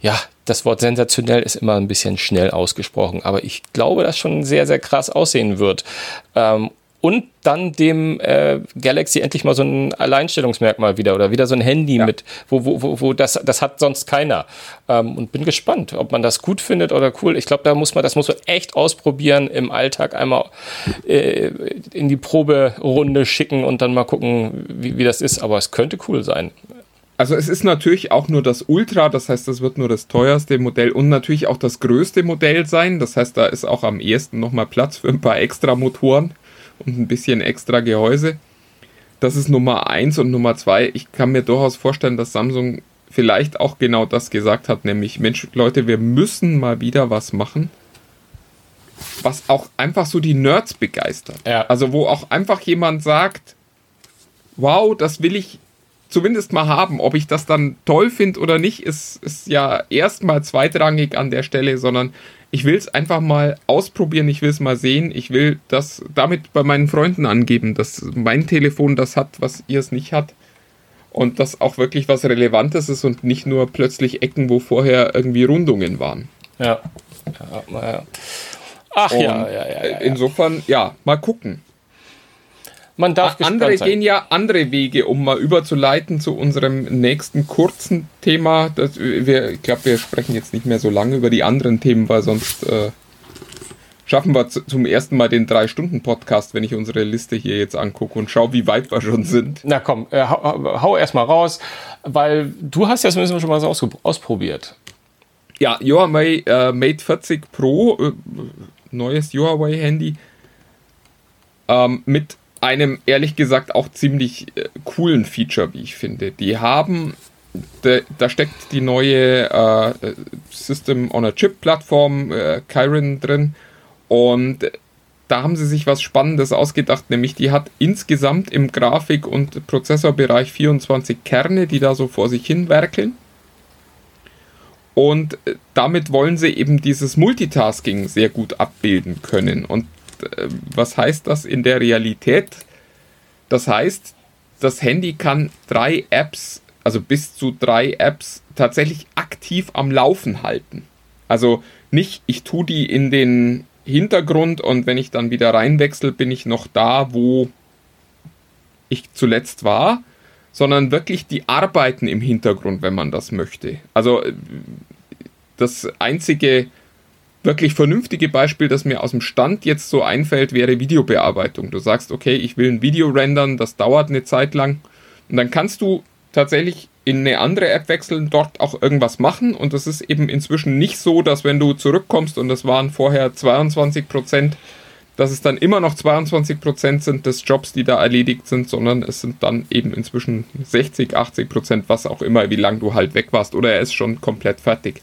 ja, das Wort sensationell ist immer ein bisschen schnell ausgesprochen, aber ich glaube, dass schon sehr, sehr krass aussehen wird. Ähm, und dann dem äh, Galaxy endlich mal so ein Alleinstellungsmerkmal wieder oder wieder so ein Handy ja. mit, wo, wo, wo, wo das, das hat sonst keiner. Ähm, und bin gespannt, ob man das gut findet oder cool. Ich glaube, da muss man, das muss man echt ausprobieren im Alltag einmal äh, in die Proberunde schicken und dann mal gucken, wie, wie das ist. Aber es könnte cool sein. Also es ist natürlich auch nur das Ultra, das heißt, das wird nur das teuerste Modell und natürlich auch das größte Modell sein. Das heißt, da ist auch am ehesten nochmal Platz für ein paar extra Motoren und ein bisschen extra Gehäuse. Das ist Nummer 1 und Nummer 2. Ich kann mir durchaus vorstellen, dass Samsung vielleicht auch genau das gesagt hat, nämlich, Mensch, Leute, wir müssen mal wieder was machen, was auch einfach so die Nerds begeistert. Ja. Also wo auch einfach jemand sagt, wow, das will ich zumindest mal haben. Ob ich das dann toll finde oder nicht, ist, ist ja erstmal zweitrangig an der Stelle, sondern ich will es einfach mal ausprobieren, ich will es mal sehen, ich will das damit bei meinen Freunden angeben, dass mein Telefon das hat, was ihr es nicht hat. Und das auch wirklich was Relevantes ist und nicht nur plötzlich Ecken, wo vorher irgendwie Rundungen waren. Ja. ja, ja. Ach ja, ja, ja, ja, Insofern, ja, mal gucken. Man darf Andere gehen ja andere Wege, um mal überzuleiten zu unserem nächsten kurzen Thema. Das, wir, ich glaube, wir sprechen jetzt nicht mehr so lange über die anderen Themen, weil sonst äh, schaffen wir zum ersten Mal den Drei-Stunden-Podcast, wenn ich unsere Liste hier jetzt angucke und schaue, wie weit wir schon sind. Na komm, äh, hau, hau erstmal raus, weil du hast ja zumindest schon mal so aus, ausprobiert. Ja, Huawei äh, Mate 40 Pro, äh, neues Huawei-Handy, ähm, mit einem ehrlich gesagt auch ziemlich äh, coolen Feature, wie ich finde. Die haben, de, da steckt die neue äh, System on a Chip Plattform äh, Chiron drin und da haben sie sich was Spannendes ausgedacht, nämlich die hat insgesamt im Grafik- und Prozessorbereich 24 Kerne, die da so vor sich hin werkeln. Und äh, damit wollen sie eben dieses Multitasking sehr gut abbilden können. Und äh, was heißt das in der Realität? Das heißt, das Handy kann drei Apps, also bis zu drei Apps, tatsächlich aktiv am Laufen halten. Also nicht, ich tue die in den Hintergrund und wenn ich dann wieder reinwechsel, bin ich noch da, wo ich zuletzt war, sondern wirklich die arbeiten im Hintergrund, wenn man das möchte. Also äh, das einzige wirklich vernünftige Beispiel, das mir aus dem Stand jetzt so einfällt, wäre Videobearbeitung. Du sagst, okay, ich will ein Video rendern, das dauert eine Zeit lang. Und dann kannst du tatsächlich in eine andere App wechseln, dort auch irgendwas machen. Und das ist eben inzwischen nicht so, dass wenn du zurückkommst und das waren vorher 22 Prozent, dass es dann immer noch 22 Prozent sind des Jobs, die da erledigt sind, sondern es sind dann eben inzwischen 60, 80 Prozent, was auch immer, wie lange du halt weg warst oder er ist schon komplett fertig.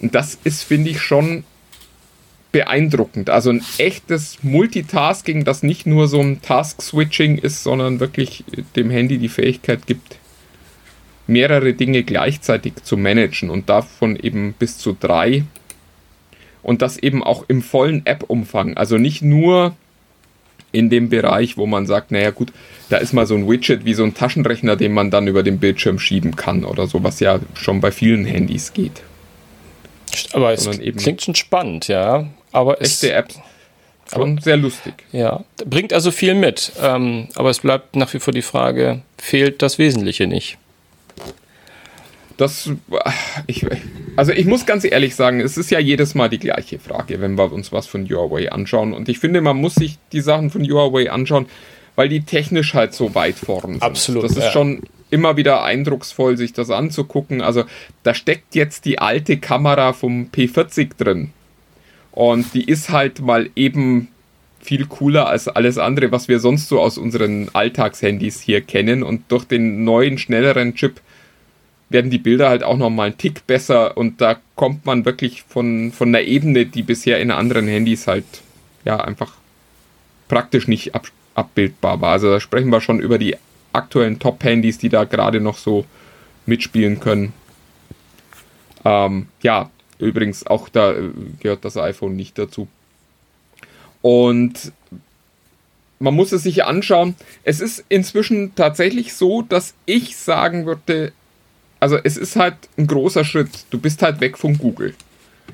Und das ist, finde ich, schon beeindruckend. Also ein echtes Multitasking, das nicht nur so ein Task-Switching ist, sondern wirklich dem Handy die Fähigkeit gibt, mehrere Dinge gleichzeitig zu managen und davon eben bis zu drei. Und das eben auch im vollen App-Umfang. Also nicht nur in dem Bereich, wo man sagt, naja gut, da ist mal so ein Widget wie so ein Taschenrechner, den man dann über den Bildschirm schieben kann oder so, was ja schon bei vielen Handys geht. Aber es klingt schon spannend, ja. Aber Echte Apps. Schon aber, sehr lustig. Ja, bringt also viel mit. Ähm, aber es bleibt nach wie vor die Frage, fehlt das Wesentliche nicht? Das, ich, also ich muss ganz ehrlich sagen, es ist ja jedes Mal die gleiche Frage, wenn wir uns was von Huawei anschauen. Und ich finde, man muss sich die Sachen von Huawei anschauen, weil die technisch halt so weit vorn sind. Absolut. Das ist ja. schon immer wieder eindrucksvoll, sich das anzugucken. Also da steckt jetzt die alte Kamera vom P40 drin. Und die ist halt mal eben viel cooler als alles andere, was wir sonst so aus unseren Alltagshandys hier kennen. Und durch den neuen, schnelleren Chip werden die Bilder halt auch nochmal einen Tick besser und da kommt man wirklich von, von einer Ebene, die bisher in anderen Handys halt ja einfach praktisch nicht ab, abbildbar war. Also da sprechen wir schon über die aktuellen Top-Handys, die da gerade noch so mitspielen können. Ähm, ja, übrigens auch da äh, gehört das iPhone nicht dazu. Und man muss es sich anschauen. Es ist inzwischen tatsächlich so, dass ich sagen würde, also es ist halt ein großer Schritt. Du bist halt weg von Google.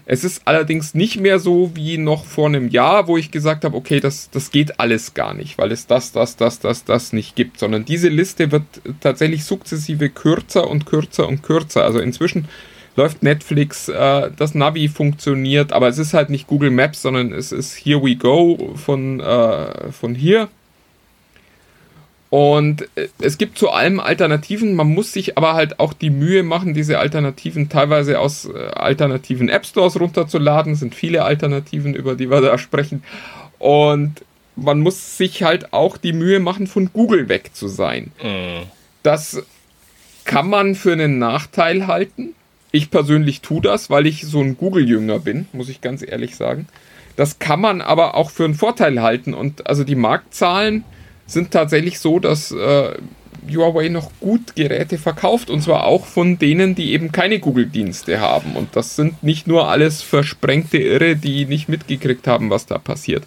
Es ist allerdings nicht mehr so wie noch vor einem Jahr, wo ich gesagt habe, okay, das, das geht alles gar nicht, weil es das, das, das, das, das nicht gibt, sondern diese Liste wird tatsächlich sukzessive kürzer und kürzer und kürzer. Also inzwischen läuft Netflix, äh, das Navi funktioniert, aber es ist halt nicht Google Maps, sondern es ist Here We Go von, äh, von hier. Und äh, es gibt zu allem Alternativen, man muss sich aber halt auch die Mühe machen, diese Alternativen teilweise aus äh, alternativen App Stores runterzuladen. Es sind viele Alternativen, über die wir da sprechen. Und man muss sich halt auch die Mühe machen, von Google weg zu sein. Mhm. Das kann man für einen Nachteil halten. Ich persönlich tue das, weil ich so ein Google-Jünger bin, muss ich ganz ehrlich sagen. Das kann man aber auch für einen Vorteil halten. Und also die Marktzahlen sind tatsächlich so, dass äh, Huawei noch gut Geräte verkauft und zwar auch von denen, die eben keine Google-Dienste haben. Und das sind nicht nur alles versprengte Irre, die nicht mitgekriegt haben, was da passiert.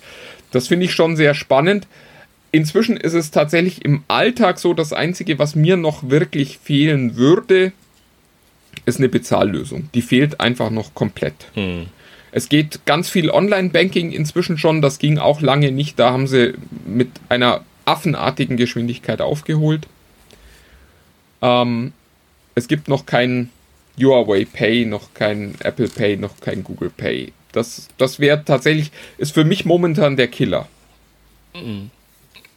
Das finde ich schon sehr spannend. Inzwischen ist es tatsächlich im Alltag so, das Einzige, was mir noch wirklich fehlen würde, ist eine Bezahllösung. Die fehlt einfach noch komplett. Hm. Es geht ganz viel Online-Banking inzwischen schon. Das ging auch lange nicht. Da haben sie mit einer affenartigen Geschwindigkeit aufgeholt. Ähm, es gibt noch kein Huawei Pay, noch kein Apple Pay, noch kein Google Pay. Das, das wäre tatsächlich, ist für mich momentan der Killer. Mhm.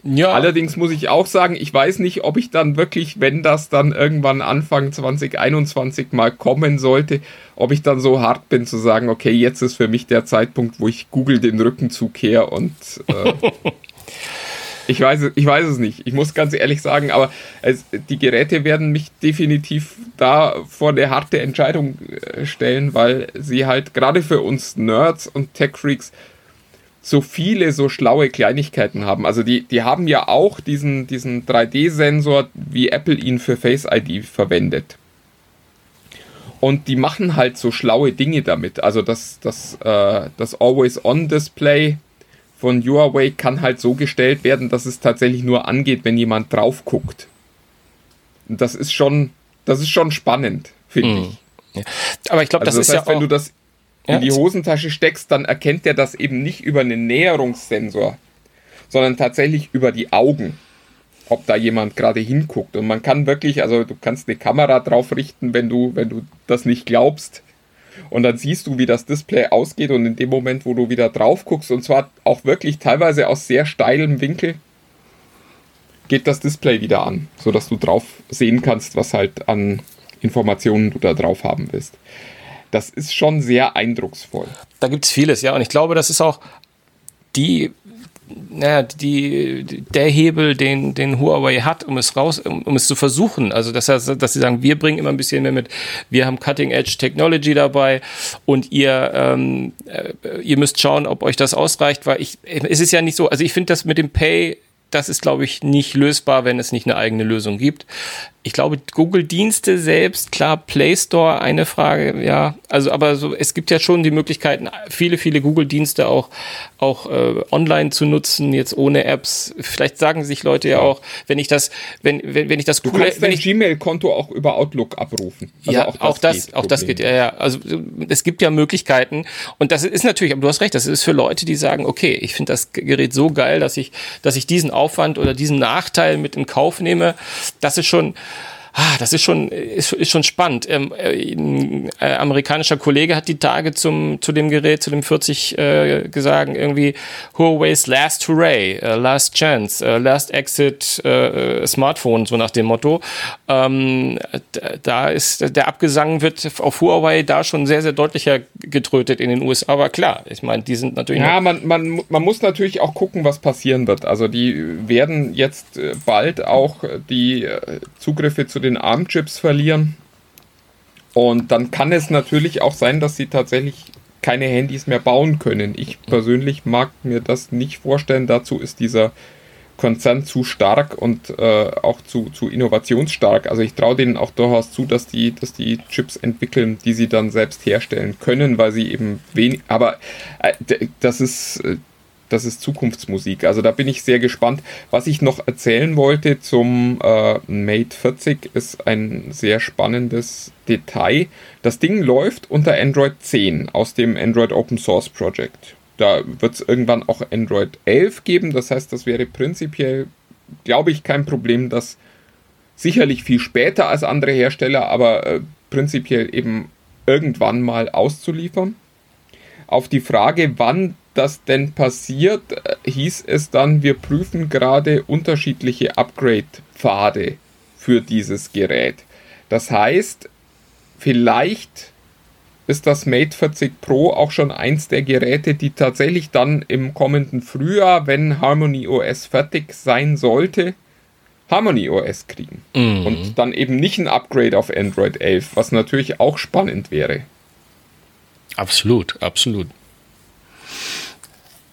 Ja. Allerdings muss ich auch sagen, ich weiß nicht, ob ich dann wirklich, wenn das dann irgendwann Anfang 2021 mal kommen sollte, ob ich dann so hart bin zu sagen, okay, jetzt ist für mich der Zeitpunkt, wo ich Google den Rücken zukehre und äh, <laughs> Ich weiß, ich weiß es nicht. Ich muss ganz ehrlich sagen, aber es, die Geräte werden mich definitiv da vor eine harte Entscheidung äh, stellen, weil sie halt gerade für uns Nerds und Tech-Freaks so viele so schlaue Kleinigkeiten haben. Also die, die haben ja auch diesen, diesen 3D-Sensor, wie Apple ihn für Face ID verwendet. Und die machen halt so schlaue Dinge damit. Also das, das, äh, das Always-On-Display von Huawei kann halt so gestellt werden, dass es tatsächlich nur angeht, wenn jemand drauf guckt. Und das ist schon, das ist schon spannend, finde mhm. ich. Ja. Aber ich glaube, also das, das ist heißt, ja auch, wenn du das in die Hosentasche steckst, dann erkennt der das eben nicht über einen Näherungssensor, sondern tatsächlich über die Augen, ob da jemand gerade hinguckt. Und man kann wirklich, also du kannst eine Kamera drauf richten, wenn du, wenn du das nicht glaubst und dann siehst du, wie das Display ausgeht und in dem Moment, wo du wieder drauf guckst, und zwar auch wirklich teilweise aus sehr steilem Winkel, geht das Display wieder an, sodass du drauf sehen kannst, was halt an Informationen du da drauf haben willst. Das ist schon sehr eindrucksvoll. Da gibt es vieles, ja. Und ich glaube, das ist auch die naja, die, der Hebel, den, den Huawei hat, um es raus, um, um es zu versuchen. Also, dass, dass sie sagen, wir bringen immer ein bisschen mehr mit, wir haben Cutting Edge Technology dabei und ihr, ähm, äh, ihr müsst schauen, ob euch das ausreicht, weil ich, es ist ja nicht so, also ich finde das mit dem Pay, das ist, glaube ich, nicht lösbar, wenn es nicht eine eigene Lösung gibt ich glaube, Google-Dienste selbst, klar, Play Store, eine Frage, ja. Also, aber so, es gibt ja schon die Möglichkeiten, viele, viele Google-Dienste auch, auch äh, online zu nutzen, jetzt ohne Apps. Vielleicht sagen sich Leute ja, ja auch, wenn ich das, wenn, wenn, wenn ich das du kannst wenn ich Gmail-Konto auch über Outlook abrufen. Also ja, auch das, auch das, geht, auch das geht, ja, ja. Also es gibt ja Möglichkeiten. Und das ist natürlich, aber du hast recht, das ist für Leute, die sagen, okay, ich finde das Gerät so geil, dass ich, dass ich diesen Aufwand oder diesen Nachteil mit in Kauf nehme. Das ist schon, Ah, das ist schon, ist, ist schon spannend. Ähm, äh, ein äh, amerikanischer Kollege hat die Tage zum, zu dem Gerät, zu dem 40 äh, gesagt, irgendwie Huawei's Last Hooray, uh, Last Chance, uh, Last Exit uh, Smartphone, so nach dem Motto. Ähm, da ist der Abgesang wird auf Huawei da schon sehr, sehr deutlicher getrötet in den USA. Aber klar, ich meine, die sind natürlich. Ja, man, man, man muss natürlich auch gucken, was passieren wird. Also die werden jetzt bald auch die Zugriffe zu den den ARM-Chips verlieren. Und dann kann es natürlich auch sein, dass sie tatsächlich keine Handys mehr bauen können. Ich persönlich mag mir das nicht vorstellen. Dazu ist dieser Konzern zu stark und äh, auch zu, zu innovationsstark. Also ich traue denen auch durchaus zu, dass die, dass die Chips entwickeln, die sie dann selbst herstellen können, weil sie eben wenig. Aber äh, das ist. Das ist Zukunftsmusik. Also da bin ich sehr gespannt. Was ich noch erzählen wollte zum äh, Mate 40 ist ein sehr spannendes Detail. Das Ding läuft unter Android 10 aus dem Android Open Source Project. Da wird es irgendwann auch Android 11 geben. Das heißt, das wäre prinzipiell, glaube ich, kein Problem, das sicherlich viel später als andere Hersteller, aber äh, prinzipiell eben irgendwann mal auszuliefern. Auf die Frage, wann das denn passiert, äh, hieß es dann, wir prüfen gerade unterschiedliche Upgrade-Pfade für dieses Gerät. Das heißt, vielleicht ist das Mate 40 Pro auch schon eins der Geräte, die tatsächlich dann im kommenden Frühjahr, wenn Harmony OS fertig sein sollte, Harmony OS kriegen. Mhm. Und dann eben nicht ein Upgrade auf Android 11, was natürlich auch spannend wäre. Absolut, absolut.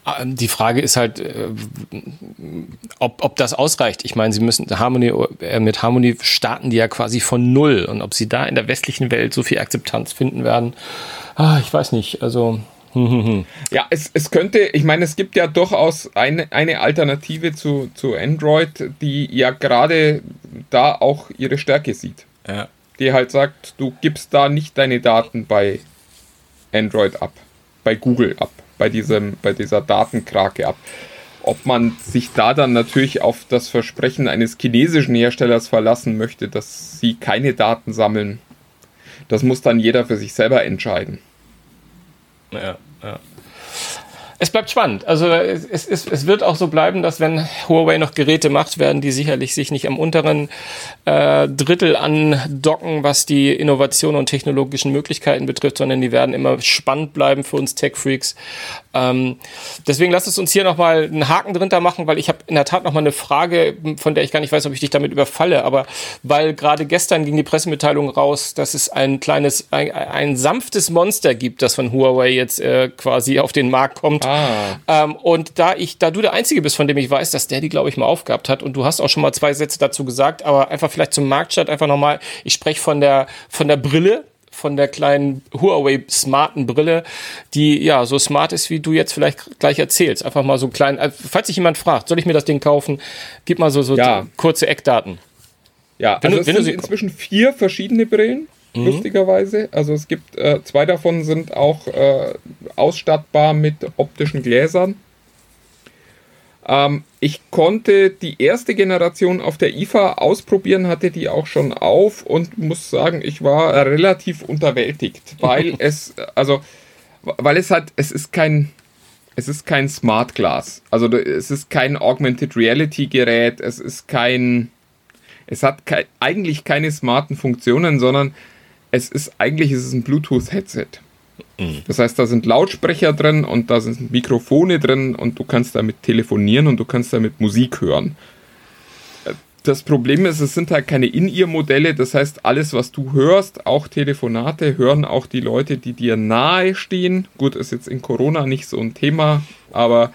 Ähm, die Frage ist halt, äh, ob, ob das ausreicht. Ich meine, sie müssen Harmony, äh, mit Harmony starten die ja quasi von null. Und ob sie da in der westlichen Welt so viel Akzeptanz finden werden, ah, ich weiß nicht. Also. Hm, hm, hm. Ja, es, es könnte, ich meine, es gibt ja durchaus eine, eine Alternative zu, zu Android, die ja gerade da auch ihre Stärke sieht. Ja. Die halt sagt, du gibst da nicht deine Daten bei Android ab, bei Google ab bei, diesem, bei dieser Datenkrake ab. Ob man sich da dann natürlich auf das Versprechen eines chinesischen Herstellers verlassen möchte, dass sie keine Daten sammeln, das muss dann jeder für sich selber entscheiden. Ja, ja es bleibt spannend. Also es, es, es wird auch so bleiben, dass wenn Huawei noch Geräte macht, werden die sicherlich sich nicht am unteren äh, Drittel andocken, was die Innovation und technologischen Möglichkeiten betrifft, sondern die werden immer spannend bleiben für uns Tech-Freaks. Ähm, deswegen lass es uns hier nochmal einen Haken drunter machen, weil ich habe in der Tat nochmal eine Frage, von der ich gar nicht weiß, ob ich dich damit überfalle, aber weil gerade gestern ging die Pressemitteilung raus, dass es ein kleines, ein, ein sanftes Monster gibt, das von Huawei jetzt äh, quasi auf den Markt kommt. Ah. Ähm, und da ich, da du der Einzige bist, von dem ich weiß, dass der die, glaube ich, mal aufgehabt hat und du hast auch schon mal zwei Sätze dazu gesagt, aber einfach vielleicht zum Marktstart einfach nochmal, ich spreche von der, von der Brille, von der kleinen Huawei smarten Brille, die ja so smart ist, wie du jetzt vielleicht gleich erzählst. Einfach mal so klein. Äh, falls sich jemand fragt, soll ich mir das Ding kaufen? Gib mal so, so ja. kurze Eckdaten. Ja, wenn also du, es sind inzwischen vier verschiedene Brillen, mhm. lustigerweise. Also es gibt äh, zwei davon sind auch äh, ausstattbar mit optischen Gläsern. Ähm, ich konnte die erste Generation auf der IFA ausprobieren, hatte die auch schon auf und muss sagen, ich war relativ unterwältigt, <laughs> weil es, also, weil es halt, es ist kein, es ist kein Smart Glass. Also es ist kein Augmented Reality Gerät, es ist kein, es hat ke eigentlich keine smarten Funktionen, sondern es ist eigentlich es ist ein Bluetooth Headset. Mhm. Das heißt, da sind Lautsprecher drin und da sind Mikrofone drin und du kannst damit telefonieren und du kannst damit Musik hören. Das Problem ist, es sind halt keine In-Ear-Modelle, das heißt, alles, was du hörst, auch Telefonate, hören auch die Leute, die dir nahe stehen. Gut, ist jetzt in Corona nicht so ein Thema, aber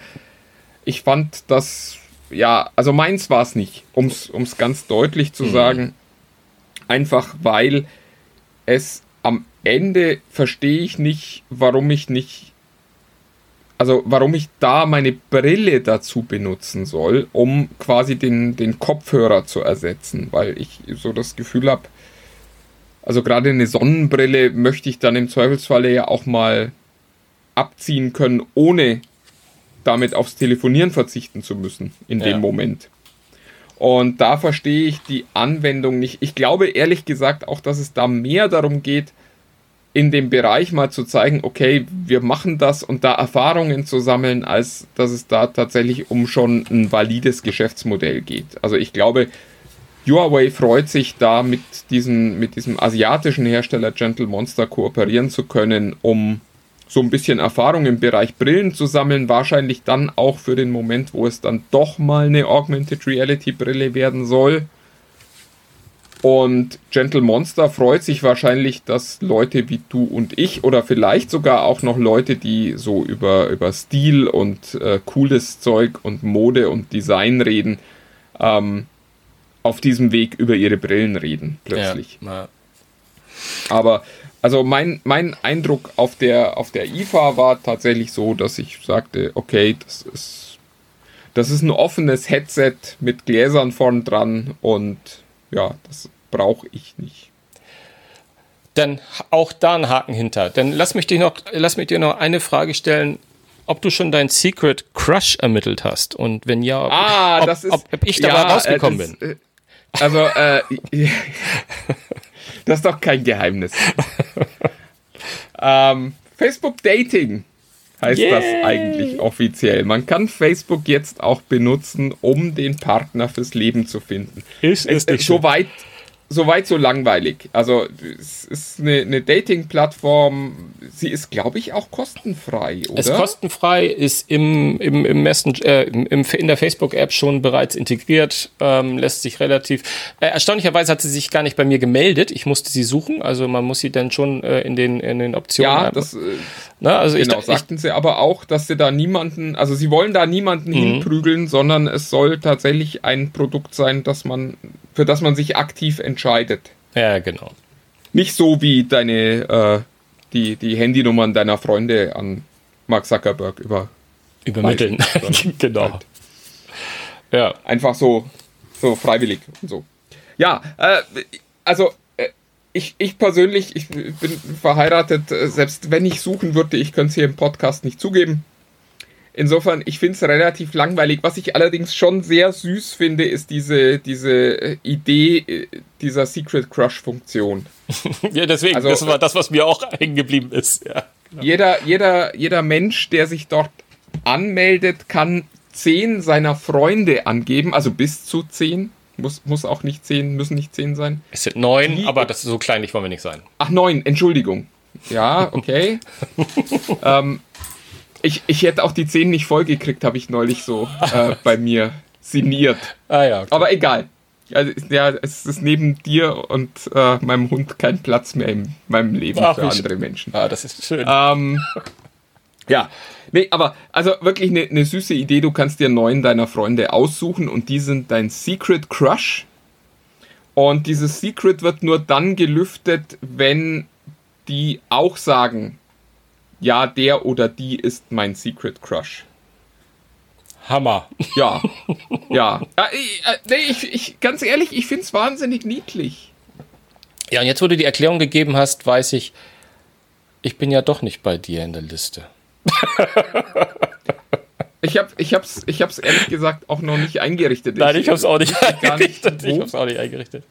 ich fand das, ja, also meins war es nicht, um es ganz deutlich zu mhm. sagen. Einfach weil es am Ende verstehe ich nicht, warum ich nicht, also warum ich da meine Brille dazu benutzen soll, um quasi den, den Kopfhörer zu ersetzen, weil ich so das Gefühl habe, also gerade eine Sonnenbrille möchte ich dann im Zweifelsfalle ja auch mal abziehen können, ohne damit aufs Telefonieren verzichten zu müssen in ja. dem Moment. Und da verstehe ich die Anwendung nicht. Ich glaube ehrlich gesagt auch, dass es da mehr darum geht, in dem Bereich mal zu zeigen, okay, wir machen das und da Erfahrungen zu sammeln, als dass es da tatsächlich um schon ein valides Geschäftsmodell geht. Also ich glaube, Huawei freut sich da mit, diesen, mit diesem asiatischen Hersteller Gentle Monster kooperieren zu können, um so ein bisschen Erfahrung im Bereich Brillen zu sammeln. Wahrscheinlich dann auch für den Moment, wo es dann doch mal eine Augmented Reality Brille werden soll. Und Gentle Monster freut sich wahrscheinlich, dass Leute wie du und ich oder vielleicht sogar auch noch Leute, die so über, über Stil und äh, cooles Zeug und Mode und Design reden, ähm, auf diesem Weg über ihre Brillen reden, plötzlich. Ja, Aber also mein, mein Eindruck auf der, auf der IFA war tatsächlich so, dass ich sagte, okay, das ist, das ist ein offenes Headset mit Gläsern vorn dran und ja, das brauche ich nicht. Dann auch da ein Haken hinter. Dann lass mich, dich noch, lass mich dir noch eine Frage stellen, ob du schon dein Secret Crush ermittelt hast und wenn ja, ob, ah, ob, ist, ob, ob ich dabei ja, rausgekommen das, bin. Äh, also, äh, <laughs> <laughs> das ist doch kein Geheimnis. <laughs> ähm, Facebook Dating heißt yeah. das eigentlich offiziell. Man kann Facebook jetzt auch benutzen, um den Partner fürs Leben zu finden. Ist, ist es, so weit soweit so langweilig. Also es ist eine, eine Dating-Plattform. Sie ist, glaube ich, auch kostenfrei, oder? Es ist kostenfrei, ist im, im, im Messenger, äh, im, in der Facebook-App schon bereits integriert, ähm, lässt sich relativ. Äh, erstaunlicherweise hat sie sich gar nicht bei mir gemeldet. Ich musste sie suchen, also man muss sie dann schon äh, in, den, in den Optionen. Ja, das. Äh, Na, also genau, ich, sagten ich, sie aber auch, dass sie da niemanden, also sie wollen da niemanden mhm. hinprügeln, sondern es soll tatsächlich ein Produkt sein, das man für das man sich aktiv entscheidet. Ja, genau. Nicht so wie deine, äh, die, die Handynummern deiner Freunde an Mark Zuckerberg über übermitteln. <laughs> genau. Halt. Ja. Einfach so, so freiwillig und so. Ja, äh, also äh, ich, ich persönlich, ich bin verheiratet, äh, selbst wenn ich suchen würde, ich könnte es hier im Podcast nicht zugeben. Insofern, ich finde es relativ langweilig. Was ich allerdings schon sehr süß finde, ist diese, diese äh, Idee äh, dieser Secret Crush-Funktion. <laughs> ja, deswegen, also, das war das, was mir auch hängen geblieben ist. Ja, genau. jeder, jeder, jeder Mensch, der sich dort anmeldet, kann zehn seiner Freunde angeben, also bis zu zehn. Muss, muss auch nicht zehn, müssen nicht zehn sein. Es sind neun, Die, aber das ist so kleinlich wollen wir nicht sein. Ach, neun, Entschuldigung. Ja, okay. <laughs> ähm, ich, ich hätte auch die 10 nicht vollgekriegt, habe ich neulich so äh, <laughs> bei mir signiert. Ah ja. Okay. Aber egal. Also, ja, es ist neben dir und äh, meinem Hund kein Platz mehr in meinem Leben Ach, für andere Menschen. Ah, das ist schön. Ähm, ja, nee, aber also wirklich eine, eine süße Idee. Du kannst dir neun deiner Freunde aussuchen und die sind dein Secret Crush. Und dieses Secret wird nur dann gelüftet, wenn die auch sagen, ja, der oder die ist mein Secret Crush. Hammer. Ja, ja. Ich, äh, nee, ich, ich, ganz ehrlich, ich finde es wahnsinnig niedlich. Ja, und jetzt, wo du die Erklärung gegeben hast, weiß ich, ich bin ja doch nicht bei dir in der Liste. <laughs> ich habe ich hab's, ich hab's ehrlich gesagt auch noch nicht eingerichtet. Nein, ich, ich habe es auch nicht eingerichtet. Nicht, ich habe es auch nicht eingerichtet.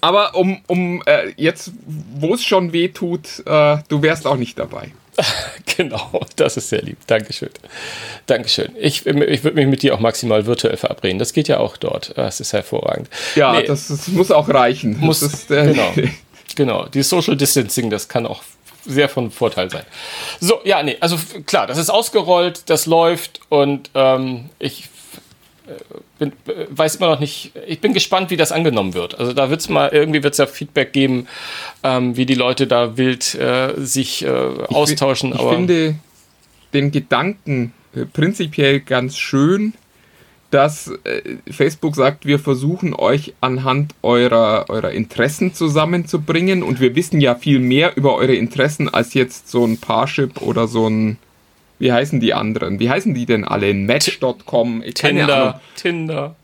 Aber um, um äh, jetzt, wo es schon weh tut, äh, du wärst auch nicht dabei. <laughs> genau, das ist sehr lieb. Dankeschön. Dankeschön. Ich, ich würde mich mit dir auch maximal virtuell verabreden. Das geht ja auch dort. Das ist hervorragend. Ja, nee, das, das, muss auch reichen. Muss, ist, äh, genau. <laughs> genau. Die Social Distancing, das kann auch sehr von Vorteil sein. So, ja, nee, also klar, das ist ausgerollt, das läuft und ähm, ich bin, weiß immer noch nicht, ich bin gespannt, wie das angenommen wird. Also da wird es mal, irgendwie wird es ja Feedback geben, ähm, wie die Leute da wild äh, sich äh, austauschen. Ich, ich finde den Gedanken äh, prinzipiell ganz schön, dass äh, Facebook sagt, wir versuchen euch anhand eurer, eurer Interessen zusammenzubringen und wir wissen ja viel mehr über eure Interessen als jetzt so ein Parship oder so ein wie heißen die anderen? Wie heißen die denn alle? Match.com, Tinder, Tinder.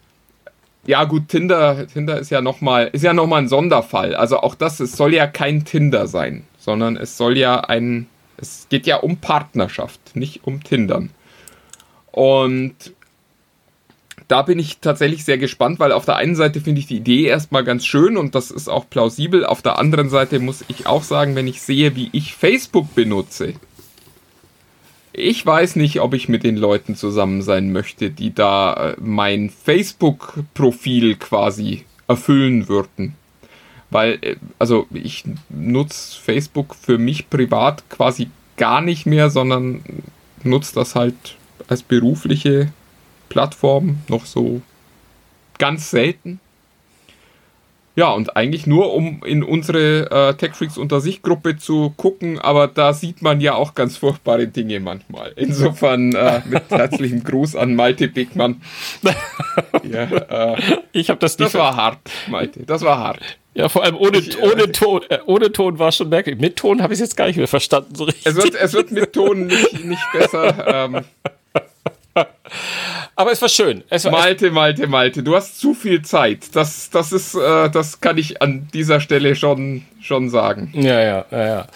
Ja gut, Tinder, Tinder ist ja nochmal, ist ja noch ein Sonderfall. Also auch das, es soll ja kein Tinder sein, sondern es soll ja ein, es geht ja um Partnerschaft, nicht um Tindern. Und da bin ich tatsächlich sehr gespannt, weil auf der einen Seite finde ich die Idee erstmal ganz schön und das ist auch plausibel. Auf der anderen Seite muss ich auch sagen, wenn ich sehe, wie ich Facebook benutze, ich weiß nicht, ob ich mit den Leuten zusammen sein möchte, die da äh, mein Facebook-Profil quasi erfüllen würden. Weil, äh, also ich nutze Facebook für mich privat quasi gar nicht mehr, sondern nutze das halt als berufliche Plattform noch so ganz selten. Ja, und eigentlich nur, um in unsere äh, TechFreaks unter sich Gruppe zu gucken, aber da sieht man ja auch ganz furchtbare Dinge manchmal. Insofern äh, mit <laughs> herzlichem Gruß an Malte Beckmann. <laughs> ja, äh, ich habe das Das war hart, Malte, das war hart. Ja, vor allem ohne, ich, ohne äh, Ton. Äh, ohne Ton war schon merkwürdig. Mit Ton habe ich es jetzt gar nicht mehr verstanden so richtig. Es wird, es wird mit Ton nicht, nicht besser. Ähm, aber es war schön. Es war, Malte, Malte, Malte, du hast zu viel Zeit. Das, das ist, äh, das kann ich an dieser Stelle schon, schon sagen. Ja, ja, ja, ja.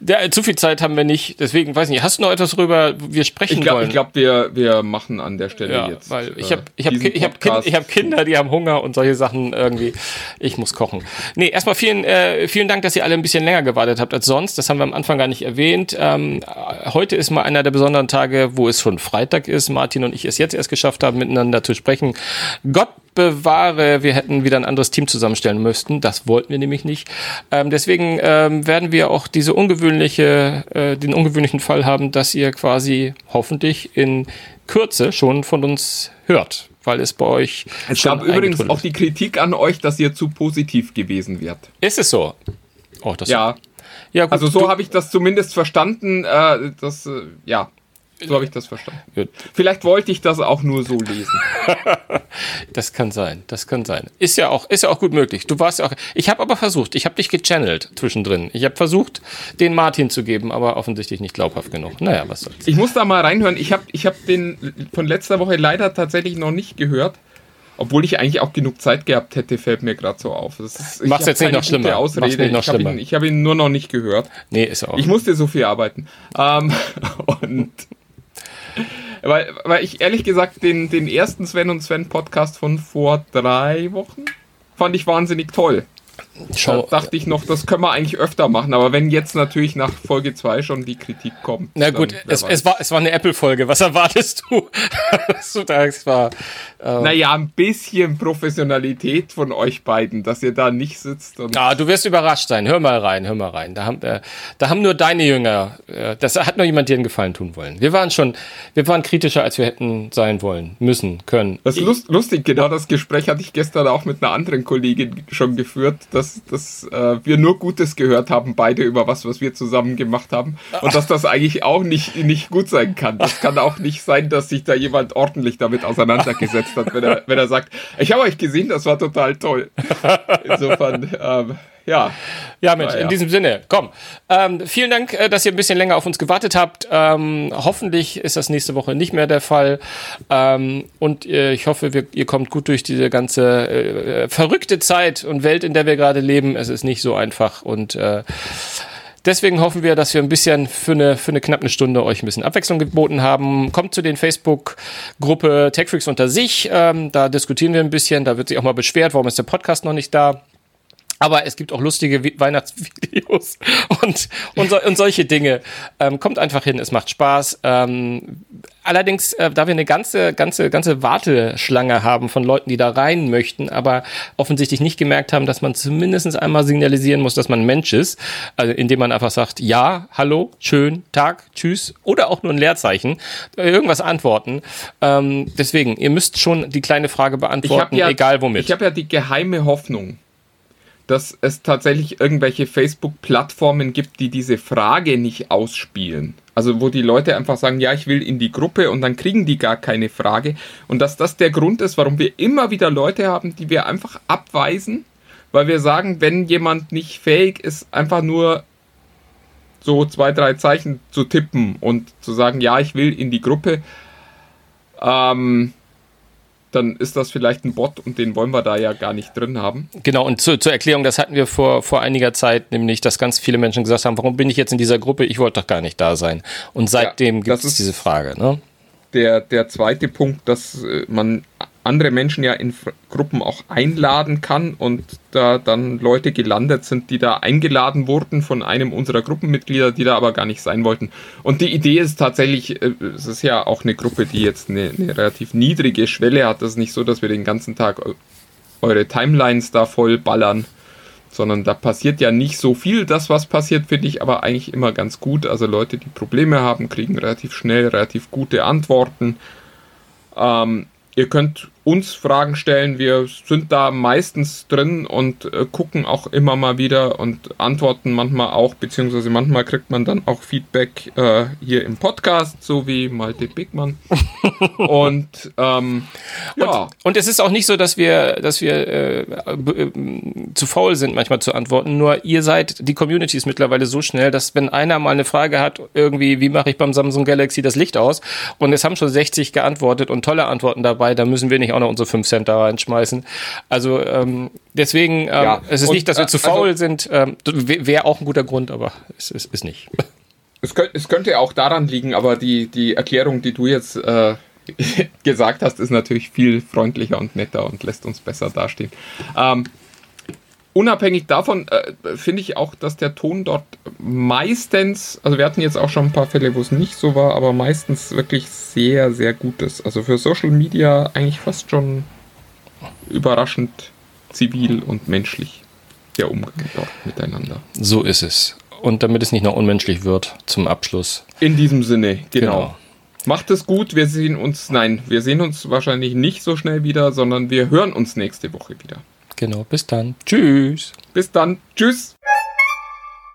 ja. Zu viel Zeit haben wir nicht. Deswegen weiß ich nicht. Hast du noch etwas darüber wir sprechen ich glaub, wollen? Ich glaube, wir, wir machen an der Stelle ja, jetzt. Weil ich habe ich hab, ich hab, kind, ich hab Kinder, die haben Hunger und solche Sachen irgendwie. Ich muss kochen. Nee, erstmal vielen, äh, vielen Dank, dass ihr alle ein bisschen länger gewartet habt als sonst. Das haben wir am Anfang gar nicht erwähnt. Ähm, heute ist mal einer der besonderen Tage, wo es schon Freitag ist. Martin und ich es jetzt erst geschafft haben, miteinander zu sprechen. Gott bewahre, wir hätten wieder ein anderes Team zusammenstellen müssten. Das wollten wir nämlich nicht. Ähm, deswegen ähm, werden wir auch diese ungewöhnliche, äh, den ungewöhnlichen Fall haben, dass ihr quasi hoffentlich in Kürze schon von uns hört, weil es bei euch. Es gab übrigens auch die Kritik an euch, dass ihr zu positiv gewesen wärt. Ist es so? Oh, das ja. Ja, gut, also so habe ich das zumindest verstanden. Äh, das, äh, ja, so habe ich das verstanden. Gut. Vielleicht wollte ich das auch nur so lesen. <laughs> das kann sein, das kann sein. Ist ja auch, ist ja auch gut möglich. Du warst ja auch. Ich habe aber versucht, ich habe dich gechannelt zwischendrin. Ich habe versucht, den Martin zu geben, aber offensichtlich nicht glaubhaft genug. Naja, was soll's. Ich muss da mal reinhören. Ich habe ich hab den von letzter Woche leider tatsächlich noch nicht gehört. Obwohl ich eigentlich auch genug Zeit gehabt hätte, fällt mir gerade so auf. Ist, Mach's jetzt nicht noch schlimmer. Ausrede. Nicht noch ich habe ihn, hab ihn, nur noch nicht gehört. Nee, ist auch. Ich musste so viel arbeiten. Ähm, <laughs> und weil, weil ich ehrlich gesagt den, den ersten Sven und Sven Podcast von vor drei Wochen fand ich wahnsinnig toll. Schau. Da dachte ich noch, das können wir eigentlich öfter machen, aber wenn jetzt natürlich nach Folge 2 schon die Kritik kommt. Na gut, es, es, war, es war eine Apple-Folge. Was erwartest du? <laughs> es war, äh naja, ein bisschen Professionalität von euch beiden, dass ihr da nicht sitzt. Und ja, du wirst überrascht sein. Hör mal rein, hör mal rein. Da haben, äh, da haben nur deine Jünger, äh, das hat nur jemand dir einen Gefallen tun wollen. Wir waren schon, wir waren kritischer, als wir hätten sein wollen, müssen, können. Das ist lust, lustig, genau das Gespräch hatte ich gestern auch mit einer anderen Kollegin schon geführt, dass, dass äh, wir nur Gutes gehört haben, beide über was, was wir zusammen gemacht haben. Und dass das eigentlich auch nicht, nicht gut sein kann. Das kann auch nicht sein, dass sich da jemand ordentlich damit auseinandergesetzt hat, wenn er, wenn er sagt, ich habe euch gesehen, das war total toll. Insofern, ähm, ja. Ja, Mensch, ja. in diesem Sinne, komm. Ähm, vielen Dank, äh, dass ihr ein bisschen länger auf uns gewartet habt. Ähm, hoffentlich ist das nächste Woche nicht mehr der Fall. Ähm, und äh, ich hoffe, wir, ihr kommt gut durch diese ganze äh, verrückte Zeit und Welt, in der wir gerade leben. Es ist nicht so einfach und äh, Deswegen hoffen wir, dass wir ein bisschen für eine, für eine knappe Stunde euch ein bisschen Abwechslung geboten haben. Kommt zu den Facebook-Gruppe TechFreaks unter sich. Ähm, da diskutieren wir ein bisschen. Da wird sich auch mal beschwert, warum ist der Podcast noch nicht da. Aber es gibt auch lustige Weihnachtsvideos <laughs> und, und, so, und solche Dinge. Ähm, kommt einfach hin, es macht Spaß. Ähm, allerdings, äh, da wir eine ganze, ganze, ganze Warteschlange haben von Leuten, die da rein möchten, aber offensichtlich nicht gemerkt haben, dass man zumindest einmal signalisieren muss, dass man Mensch ist, also indem man einfach sagt, ja, hallo, schön, Tag, tschüss oder auch nur ein Leerzeichen, äh, irgendwas antworten. Ähm, deswegen, ihr müsst schon die kleine Frage beantworten, ja, egal womit. Ich habe ja die geheime Hoffnung dass es tatsächlich irgendwelche Facebook-Plattformen gibt, die diese Frage nicht ausspielen. Also wo die Leute einfach sagen, ja, ich will in die Gruppe und dann kriegen die gar keine Frage. Und dass das der Grund ist, warum wir immer wieder Leute haben, die wir einfach abweisen, weil wir sagen, wenn jemand nicht fähig ist, einfach nur so zwei, drei Zeichen zu tippen und zu sagen, ja, ich will in die Gruppe, ähm, dann ist das vielleicht ein Bot und den wollen wir da ja gar nicht drin haben. Genau, und zu, zur Erklärung, das hatten wir vor, vor einiger Zeit, nämlich, dass ganz viele Menschen gesagt haben, warum bin ich jetzt in dieser Gruppe? Ich wollte doch gar nicht da sein. Und seitdem ja, gibt es diese Frage. Ne? Der, der zweite Punkt, dass äh, man andere Menschen ja in Gruppen auch einladen kann und da dann Leute gelandet sind, die da eingeladen wurden von einem unserer Gruppenmitglieder, die da aber gar nicht sein wollten. Und die Idee ist tatsächlich, äh, es ist ja auch eine Gruppe, die jetzt eine, eine relativ niedrige Schwelle hat. Das ist nicht so, dass wir den ganzen Tag eure Timelines da voll ballern sondern da passiert ja nicht so viel. Das, was passiert, finde ich aber eigentlich immer ganz gut. Also Leute, die Probleme haben, kriegen relativ schnell relativ gute Antworten. Ähm, ihr könnt uns Fragen stellen. Wir sind da meistens drin und äh, gucken auch immer mal wieder und antworten manchmal auch, beziehungsweise manchmal kriegt man dann auch Feedback äh, hier im Podcast, so wie Malte Bigmann. <laughs> und ähm, ja. Und, und, es ist auch nicht so, dass wir, dass wir äh, äh, zu faul sind, manchmal zu antworten. Nur ihr seid, die Community ist mittlerweile so schnell, dass wenn einer mal eine Frage hat, irgendwie, wie mache ich beim Samsung Galaxy das Licht aus? Und es haben schon 60 geantwortet und tolle Antworten dabei, da müssen wir nicht auch noch unsere 5 Cent da reinschmeißen. Also ähm, deswegen, ähm, ja. es ist und, nicht, dass wir zu faul also, sind. Ähm, Wäre auch ein guter Grund, aber es ist, ist nicht. Es, könnte, es könnte auch daran liegen, aber die, die Erklärung, die du jetzt äh, <laughs> gesagt hast, ist natürlich viel freundlicher und netter und lässt uns besser dastehen. Ähm, unabhängig davon äh, finde ich auch, dass der Ton dort meistens, also wir hatten jetzt auch schon ein paar Fälle, wo es nicht so war, aber meistens wirklich sehr, sehr gut ist. Also für Social Media eigentlich fast schon überraschend zivil und menschlich der Umgang dort miteinander. So ist es. Und damit es nicht noch unmenschlich wird, zum Abschluss. In diesem Sinne, genau. genau. Macht es gut, wir sehen uns, nein, wir sehen uns wahrscheinlich nicht so schnell wieder, sondern wir hören uns nächste Woche wieder. Genau, bis dann. Tschüss. Bis dann. Tschüss.